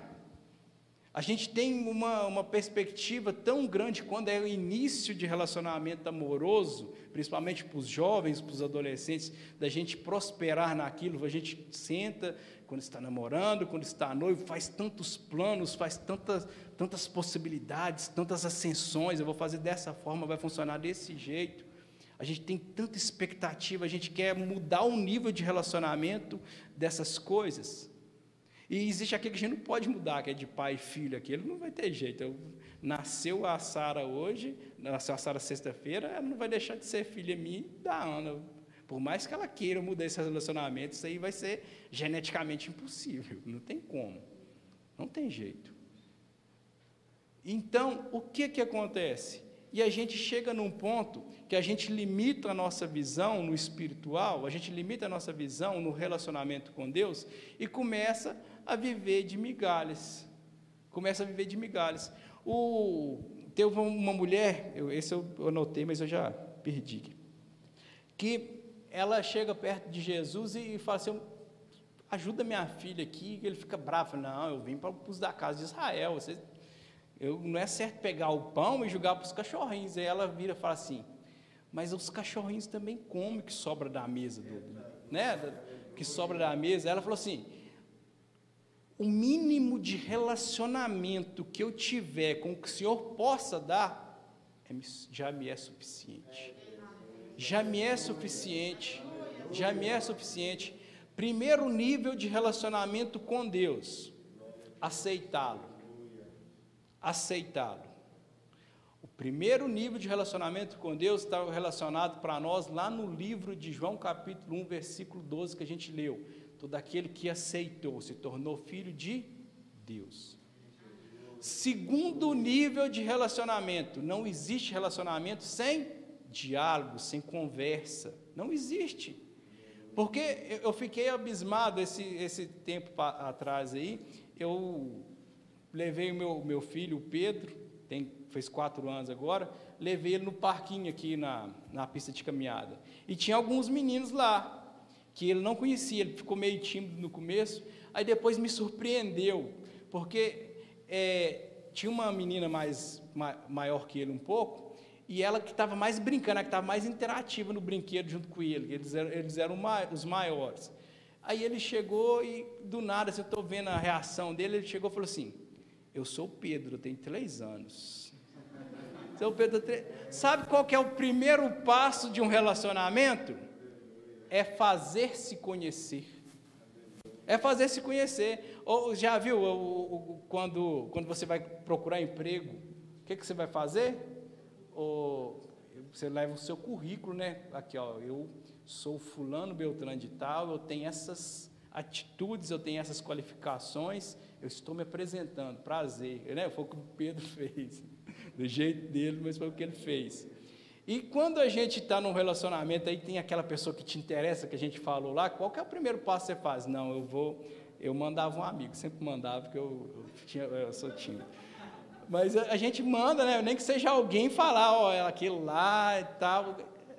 a gente tem uma, uma perspectiva tão grande quando é o início de relacionamento amoroso, principalmente para os jovens, para os adolescentes, da gente prosperar naquilo. A gente senta quando está namorando, quando está noivo, faz tantos planos, faz tantas, tantas possibilidades, tantas ascensões. Eu vou fazer dessa forma, vai funcionar desse jeito. A gente tem tanta expectativa, a gente quer mudar o nível de relacionamento dessas coisas. E existe aquele que a gente não pode mudar, que é de pai e filho, aquele não vai ter jeito. Eu, nasceu a Sara hoje, nasceu a Sara sexta-feira, ela não vai deixar de ser filha minha da Ana. Por mais que ela queira mudar esse relacionamento, isso aí vai ser geneticamente impossível. Não tem como. Não tem jeito. Então, o que, que acontece? E a gente chega num ponto que a gente limita a nossa visão no espiritual, a gente limita a nossa visão no relacionamento com Deus e começa a viver de migalhas. Começa a viver de migalhas. O, teve uma mulher, eu, esse eu anotei, mas eu já perdi, que ela chega perto de Jesus e fala assim, ajuda minha filha aqui, ele fica bravo, não, eu vim para os da casa de Israel, você, eu, não é certo pegar o pão e jogar para os cachorrinhos, aí ela vira e fala assim, mas os cachorrinhos também comem que sobra da mesa, do, né, que sobra da mesa, ela falou assim, o mínimo de relacionamento que eu tiver com o que o Senhor possa dar, é já me é suficiente. Já me é suficiente. Já me é suficiente. Primeiro nível de relacionamento com Deus, aceitá-lo. Aceitá-lo. O primeiro nível de relacionamento com Deus está relacionado para nós lá no livro de João, capítulo 1, versículo 12, que a gente leu todo aquele que aceitou se tornou filho de Deus. Segundo nível de relacionamento, não existe relacionamento sem diálogo, sem conversa. Não existe. Porque eu fiquei abismado esse, esse tempo atrás aí. Eu levei o meu, meu filho, o Pedro, tem, fez quatro anos agora, levei ele no parquinho aqui na, na pista de caminhada. E tinha alguns meninos lá, que ele não conhecia, ele ficou meio tímido no começo, aí depois me surpreendeu, porque é, tinha uma menina mais ma, maior que ele um pouco, e ela que estava mais brincando, ela que estava mais interativa no brinquedo junto com ele, eles eram, eles eram os maiores. Aí ele chegou e, do nada, assim, eu estou vendo a reação dele, ele chegou e falou assim, eu sou Pedro, eu tenho três anos. Seu Pedro, sabe qual que é o primeiro passo de um relacionamento? É fazer-se conhecer. É fazer-se conhecer. Ou já viu quando, quando você vai procurar emprego, o que, que você vai fazer? Ou, você leva o seu currículo, né? Aqui, ó, eu sou fulano Beltrano de tal, eu tenho essas atitudes, eu tenho essas qualificações, eu estou me apresentando, prazer. Né? Foi o que o Pedro fez, do jeito dele, mas foi o que ele fez. E quando a gente está num relacionamento, aí tem aquela pessoa que te interessa, que a gente falou lá, qual que é o primeiro passo que você faz? Não, eu vou, eu mandava um amigo, sempre mandava, porque eu, eu, tinha, eu sou tímido. Mas a, a, gente manda, né? nem que seja alguém falar, ó, é aquilo lá e tal,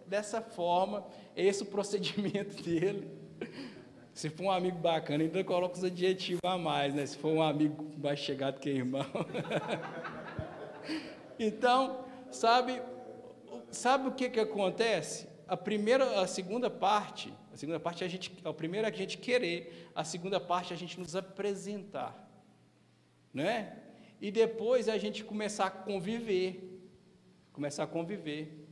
dessa forma, esse é o procedimento dele. Se for um amigo bacana, ainda coloca os adjetivos a mais, né? Se for um amigo mais chegado que irmão. então, sabe, sabe o que, que acontece? A primeira, a segunda parte, a segunda parte é a gente, a primeira é a gente querer, a segunda parte é a gente nos apresentar, né? E depois é a gente começar a conviver, começar a conviver.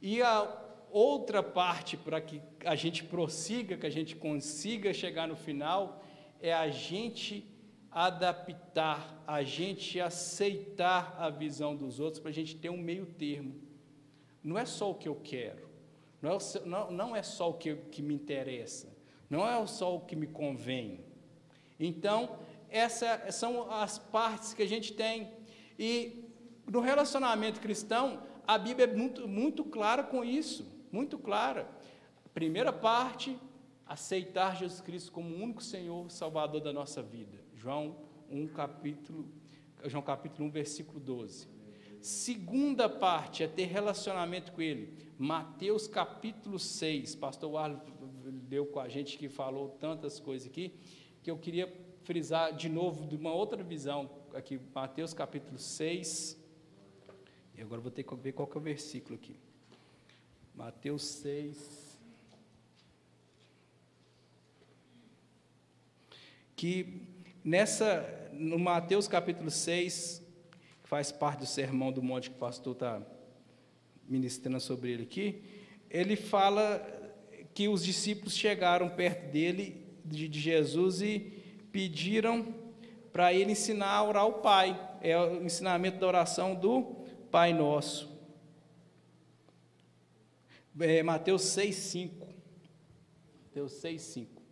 E a outra parte para que a gente prossiga, que a gente consiga chegar no final, é a gente adaptar, a gente aceitar a visão dos outros para a gente ter um meio termo. Não é só o que eu quero, não é, não, não é só o que, que me interessa, não é só o que me convém. Então, essas são as partes que a gente tem. E no relacionamento cristão, a Bíblia é muito, muito clara com isso muito clara. Primeira parte, aceitar Jesus Cristo como o único Senhor Salvador da nossa vida. João 1, capítulo, João capítulo 1, versículo 12. Segunda parte é ter relacionamento com Ele. Mateus capítulo 6. Pastor Arlo deu com a gente que falou tantas coisas aqui, que eu queria frisar de novo de uma outra visão aqui. Mateus capítulo 6. E agora vou ter que ver qual que é o versículo aqui. Mateus 6. Que nessa, no Mateus capítulo 6, que faz parte do sermão do monte que o pastor está ministrando sobre ele aqui, ele fala que os discípulos chegaram perto dele, de, de Jesus, e pediram para ele ensinar a orar ao Pai. É o ensinamento da oração do Pai Nosso é, Mateus 6, 5. Mateus 6, 5.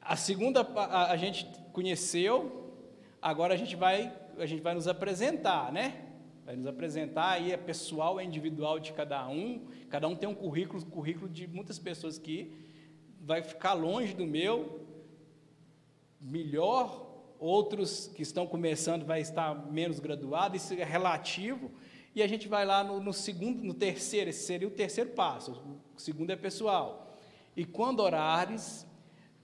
A segunda a, a, gente conheceu, agora a gente vai a gente vai nos apresentar, né? Vai nos apresentar aí é pessoal, é individual de cada um. Cada um tem um currículo, currículo de muitas pessoas que vai ficar longe do meu, melhor. Outros que estão começando vai estar menos graduado, isso é relativo. E a gente vai lá no, no, segundo, no terceiro, esse seria o terceiro passo, o segundo é pessoal. E quando orares,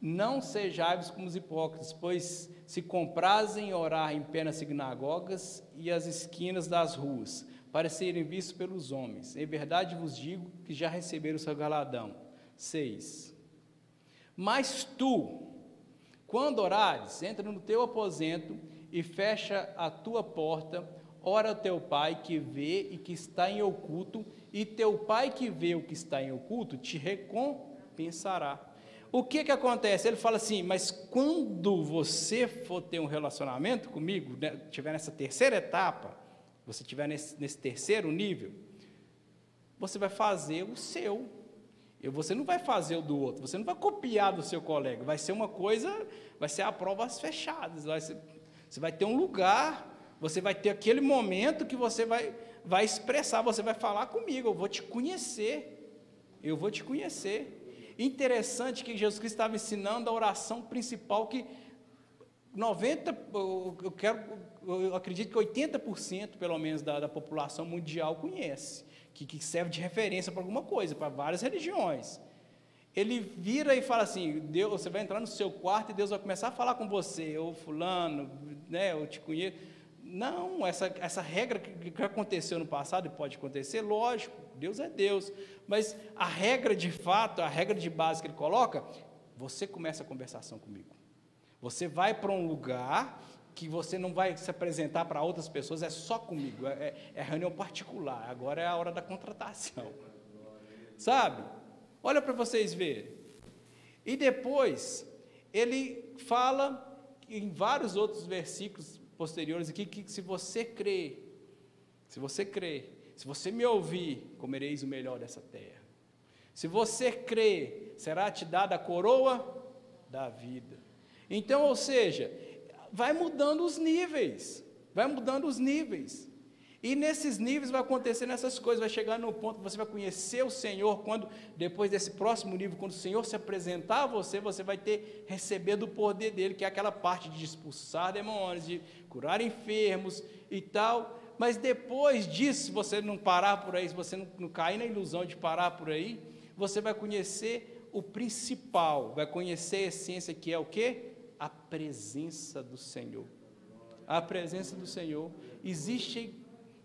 não sejais como os hipócritas, pois se comprazem orar em pé nas sinagogas e as esquinas das ruas, para serem vistos pelos homens. Em verdade vos digo que já receberam o seu galadão. 6. Mas tu, quando orares, entra no teu aposento e fecha a tua porta, ora teu pai que vê e que está em oculto, e teu pai que vê o que está em oculto te recompensará. O que que acontece? Ele fala assim, mas quando você for ter um relacionamento comigo, né, tiver nessa terceira etapa, você tiver nesse, nesse terceiro nível, você vai fazer o seu. E você não vai fazer o do outro, você não vai copiar do seu colega, vai ser uma coisa, vai ser a provas fechadas, vai ser, você vai ter um lugar você vai ter aquele momento que você vai, vai expressar, você vai falar comigo, eu vou te conhecer, eu vou te conhecer. Interessante que Jesus Cristo estava ensinando a oração principal que 90, eu quero, eu acredito que 80% pelo menos da, da população mundial conhece, que, que serve de referência para alguma coisa, para várias religiões. Ele vira e fala assim: Deus, você vai entrar no seu quarto e Deus vai começar a falar com você, ou fulano, né, eu te conheço. Não, essa, essa regra que, que aconteceu no passado e pode acontecer, lógico, Deus é Deus. Mas a regra de fato, a regra de base que ele coloca, você começa a conversação comigo. Você vai para um lugar que você não vai se apresentar para outras pessoas, é só comigo, é, é, é reunião particular, agora é a hora da contratação. Sabe? Olha para vocês verem. E depois, ele fala em vários outros versículos posteriores aqui que se você crê, se você crê, se você me ouvir, comereis o melhor dessa terra. Se você crê, será te dada a coroa da vida. Então, ou seja, vai mudando os níveis, vai mudando os níveis. E nesses níveis vai acontecer essas coisas, vai chegar no ponto que você vai conhecer o Senhor, quando depois desse próximo nível, quando o Senhor se apresentar a você, você vai ter receber do poder dele, que é aquela parte de expulsar demônios, de curar enfermos e tal. Mas depois disso, se você não parar por aí, se você não, não cair na ilusão de parar por aí, você vai conhecer o principal, vai conhecer a essência que é o quê? A presença do Senhor. A presença do Senhor. Existe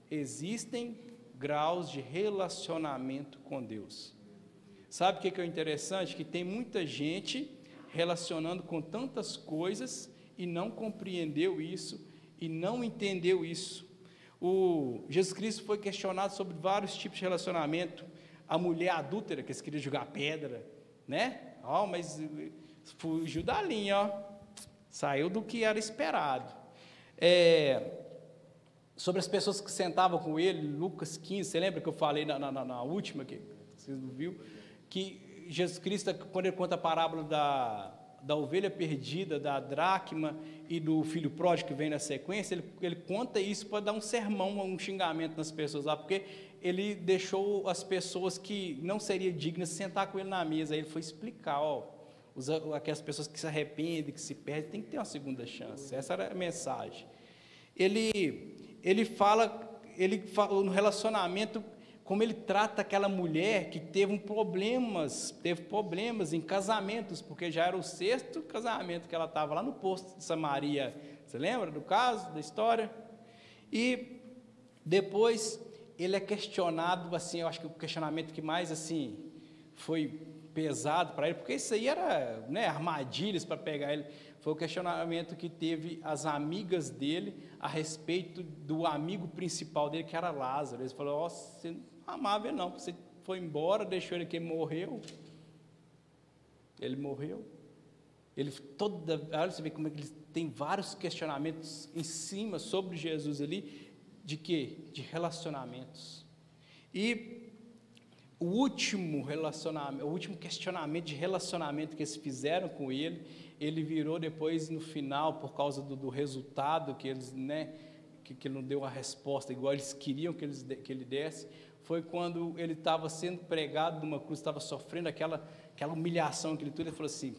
existem graus de relacionamento com Deus. Sabe o que é interessante? Que tem muita gente relacionando com tantas coisas e não compreendeu isso e não entendeu isso. O Jesus Cristo foi questionado sobre vários tipos de relacionamento. A mulher adúltera, que eles queriam jogar pedra, né? Ó, oh, mas fugiu da linha, ó. Saiu do que era esperado. É, sobre as pessoas que sentavam com ele, Lucas 15, você lembra que eu falei na, na, na última, que vocês não viu? Que Jesus Cristo, quando ele conta a parábola da, da ovelha perdida, da dracma e do filho pródigo que vem na sequência, ele, ele conta isso para dar um sermão, um xingamento nas pessoas lá, porque ele deixou as pessoas que não seriam dignas sentar com ele na mesa, aí ele foi explicar, ó, os, aquelas pessoas que se arrependem, que se perdem, tem que ter uma segunda chance, essa era a mensagem. Ele ele fala, ele fala no relacionamento, como ele trata aquela mulher que teve um problemas, teve problemas em casamentos, porque já era o sexto casamento que ela estava lá no posto de Samaria. Você lembra do caso, da história? E depois ele é questionado, assim, eu acho que o questionamento que mais assim foi pesado para ele, porque isso aí era né, armadilhas para pegar ele. Foi o questionamento que teve as amigas dele a respeito do amigo principal dele, que era Lázaro. Eles falaram: oh, você ele, não, você foi embora, deixou ele que morreu. Ele morreu. Ele toda, olha você vê como é que ele tem vários questionamentos em cima sobre Jesus ali, de quê? De relacionamentos. E o último relacionamento, o último questionamento de relacionamento que eles fizeram com ele, ele virou depois no final, por causa do, do resultado que eles, né, que, que não deu a resposta igual eles queriam que, eles, que ele desse, foi quando ele estava sendo pregado numa cruz, estava sofrendo aquela, aquela humilhação, aquele tudo, ele falou assim,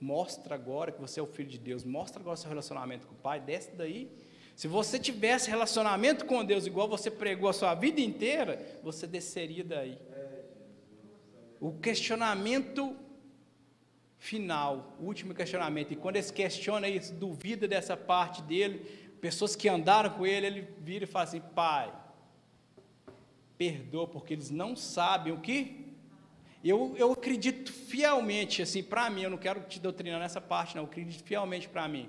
mostra agora que você é o Filho de Deus, mostra agora seu relacionamento com o Pai, desce daí, se você tivesse relacionamento com Deus igual você pregou a sua vida inteira, você desceria daí. O questionamento final, o último questionamento. E quando ele questiona isso, duvida dessa parte dele, pessoas que andaram com ele, ele vira e fala assim: Pai, perdoa, porque eles não sabem o que. Eu, eu acredito fielmente, assim, para mim, eu não quero te doutrinar nessa parte, não, eu acredito fielmente para mim,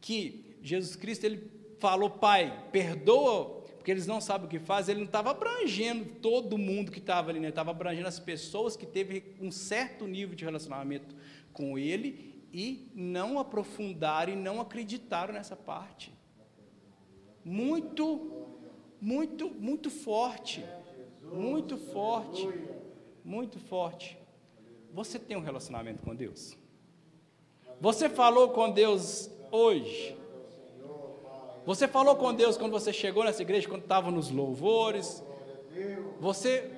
que Jesus Cristo, ele falou, Pai, perdoa, porque eles não sabem o que faz, ele não estava abrangendo todo mundo que estava ali, né? estava abrangendo as pessoas que teve um certo nível de relacionamento com ele e não aprofundaram e não acreditaram nessa parte. Muito, muito, muito forte. Muito forte. Muito forte. Você tem um relacionamento com Deus? Você falou com Deus hoje? Você falou com Deus quando você chegou nessa igreja, quando estava nos louvores. Você,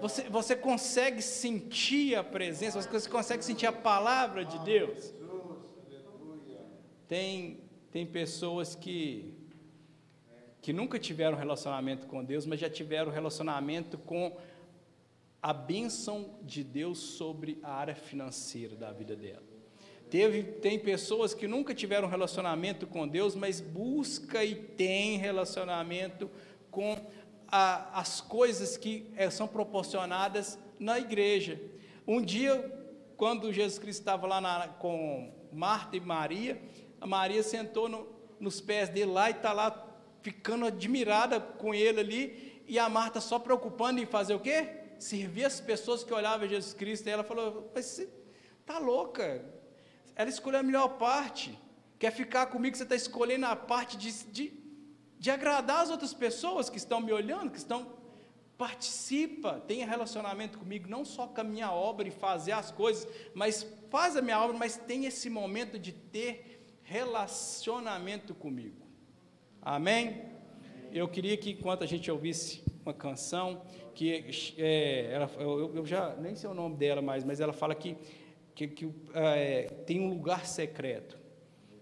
você, você consegue sentir a presença, você consegue sentir a palavra de Deus. Tem, tem pessoas que, que nunca tiveram relacionamento com Deus, mas já tiveram relacionamento com a bênção de Deus sobre a área financeira da vida dela. Teve, tem pessoas que nunca tiveram relacionamento com Deus, mas busca e tem relacionamento com a, as coisas que é, são proporcionadas na igreja. Um dia, quando Jesus Cristo estava lá na, com Marta e Maria, a Maria sentou no, nos pés dele lá e está lá ficando admirada com ele ali, e a Marta só preocupando em fazer o quê? Servir as pessoas que olhavam Jesus Cristo, e ela falou, mas você está louca, ela escolheu a melhor parte. Quer ficar comigo, você está escolhendo a parte de, de, de agradar as outras pessoas que estão me olhando, que estão. Participa, tenha relacionamento comigo, não só com a minha obra e fazer as coisas, mas faz a minha obra, mas tem esse momento de ter relacionamento comigo. Amém? Eu queria que enquanto a gente ouvisse uma canção, que é, ela, eu, eu já nem sei o nome dela mais, mas ela fala que que, que é, tem um lugar secreto,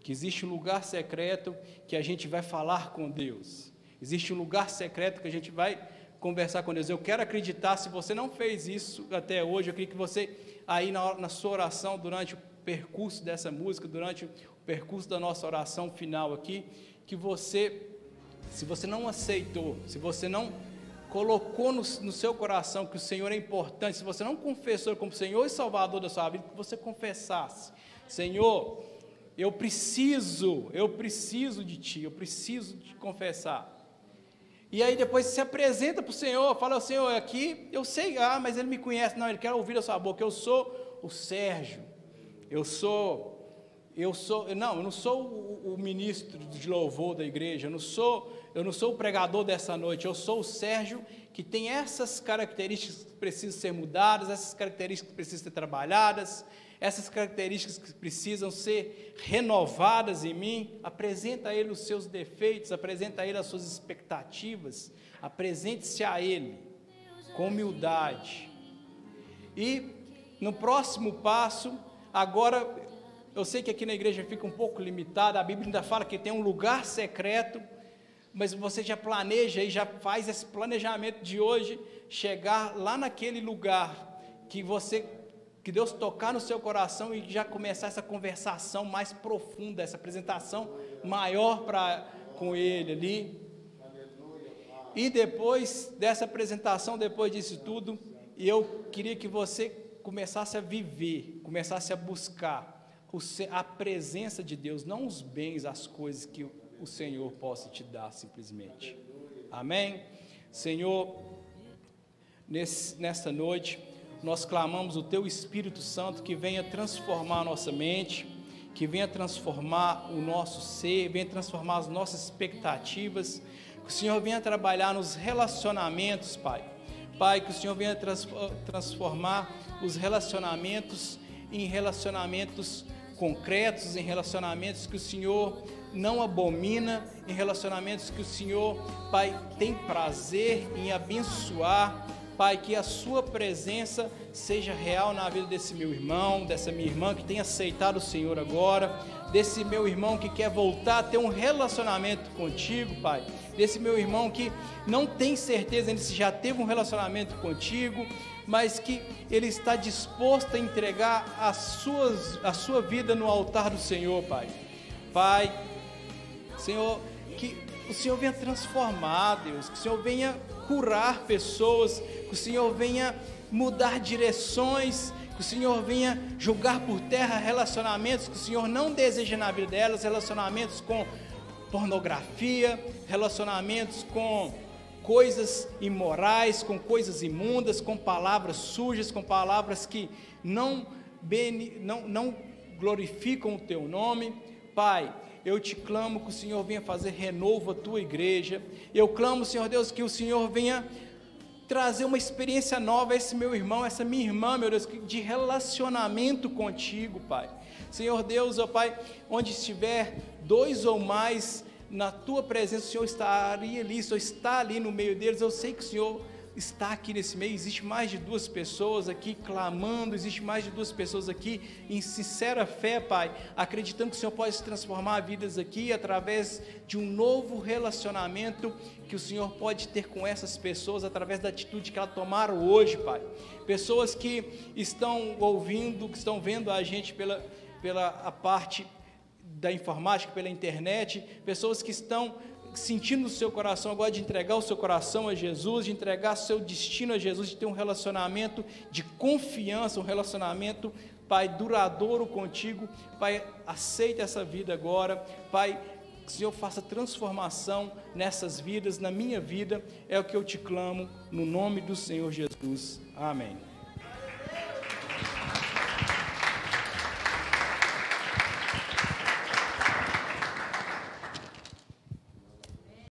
que existe um lugar secreto que a gente vai falar com Deus, existe um lugar secreto que a gente vai conversar com Deus. Eu quero acreditar, se você não fez isso até hoje, eu queria que você, aí na, na sua oração, durante o percurso dessa música, durante o percurso da nossa oração final aqui, que você, se você não aceitou, se você não colocou no, no, seu coração que o Senhor é importante, se você não confessou como Senhor e Salvador da sua vida, que você confessasse: Senhor, eu preciso, eu preciso de Ti, eu preciso te confessar. E aí depois se apresenta para o Senhor, fala: Senhor, aqui eu sei, ah, mas Ele me conhece, não, Ele quer ouvir a sua boca. Eu sou o Sérgio, eu sou eu sou, não, eu não sou o, o, ministro de louvor da igreja, eu não sou, eu não sou o pregador dessa noite, eu sou o Sérgio que tem essas características que precisam ser mudadas, essas características que precisam ser trabalhadas, essas características que precisam ser renovadas em mim. Apresenta a ele os seus defeitos, apresenta a ele as suas expectativas, apresente-se a ele com humildade. E no próximo passo, agora eu sei que aqui na igreja fica um pouco limitada, a Bíblia ainda fala que tem um lugar secreto, mas você já planeja e já faz esse planejamento de hoje chegar lá naquele lugar que você que Deus tocar no seu coração e já começar essa conversação mais profunda, essa apresentação maior para com ele ali. E depois dessa apresentação, depois disso tudo, eu queria que você começasse a viver, começasse a buscar a presença de Deus, não os bens, as coisas que o Senhor possa te dar simplesmente. Amém? Senhor, nesse, nesta noite, nós clamamos o Teu Espírito Santo que venha transformar a nossa mente, que venha transformar o nosso ser, venha transformar as nossas expectativas, que o Senhor venha trabalhar nos relacionamentos, Pai. Pai, que o Senhor venha transformar os relacionamentos em relacionamentos concretos, em relacionamentos que o Senhor não abomina, em relacionamentos que o Senhor, Pai, tem prazer em abençoar. Pai, que a Sua presença seja real na vida desse meu irmão, dessa minha irmã que tem aceitado o Senhor agora, desse meu irmão que quer voltar a ter um relacionamento contigo, Pai, desse meu irmão que não tem certeza se já teve um relacionamento contigo, mas que ele está disposto a entregar as suas, a sua vida no altar do Senhor, Pai. Pai, Senhor, que o Senhor venha transformar, Deus, que o Senhor venha curar pessoas, que o Senhor venha mudar direções, que o Senhor venha jogar por terra relacionamentos que o Senhor não deseja na vida delas, relacionamentos com pornografia, relacionamentos com coisas imorais, com coisas imundas, com palavras sujas, com palavras que não, não, não glorificam o teu nome. Pai, eu te clamo que o Senhor venha fazer renovo a tua igreja. Eu clamo, Senhor Deus, que o Senhor venha trazer uma experiência nova a esse meu irmão, essa minha irmã, meu Deus, de relacionamento contigo, Pai. Senhor Deus, ó Pai, onde estiver dois ou mais na tua presença o Senhor estaria ali, o Senhor está ali no meio deles. Eu sei que o Senhor está aqui nesse meio. Existe mais de duas pessoas aqui clamando, existe mais de duas pessoas aqui em sincera fé, Pai, acreditando que o Senhor pode transformar vidas aqui através de um novo relacionamento que o Senhor pode ter com essas pessoas através da atitude que elas tomaram hoje, Pai. Pessoas que estão ouvindo, que estão vendo a gente pela, pela a parte da informática, pela internet, pessoas que estão sentindo no seu coração agora de entregar o seu coração a Jesus, de entregar seu destino a Jesus, de ter um relacionamento de confiança, um relacionamento, Pai, duradouro contigo. Pai, aceita essa vida agora. Pai, que o Senhor faça transformação nessas vidas, na minha vida, é o que eu te clamo, no nome do Senhor Jesus. Amém.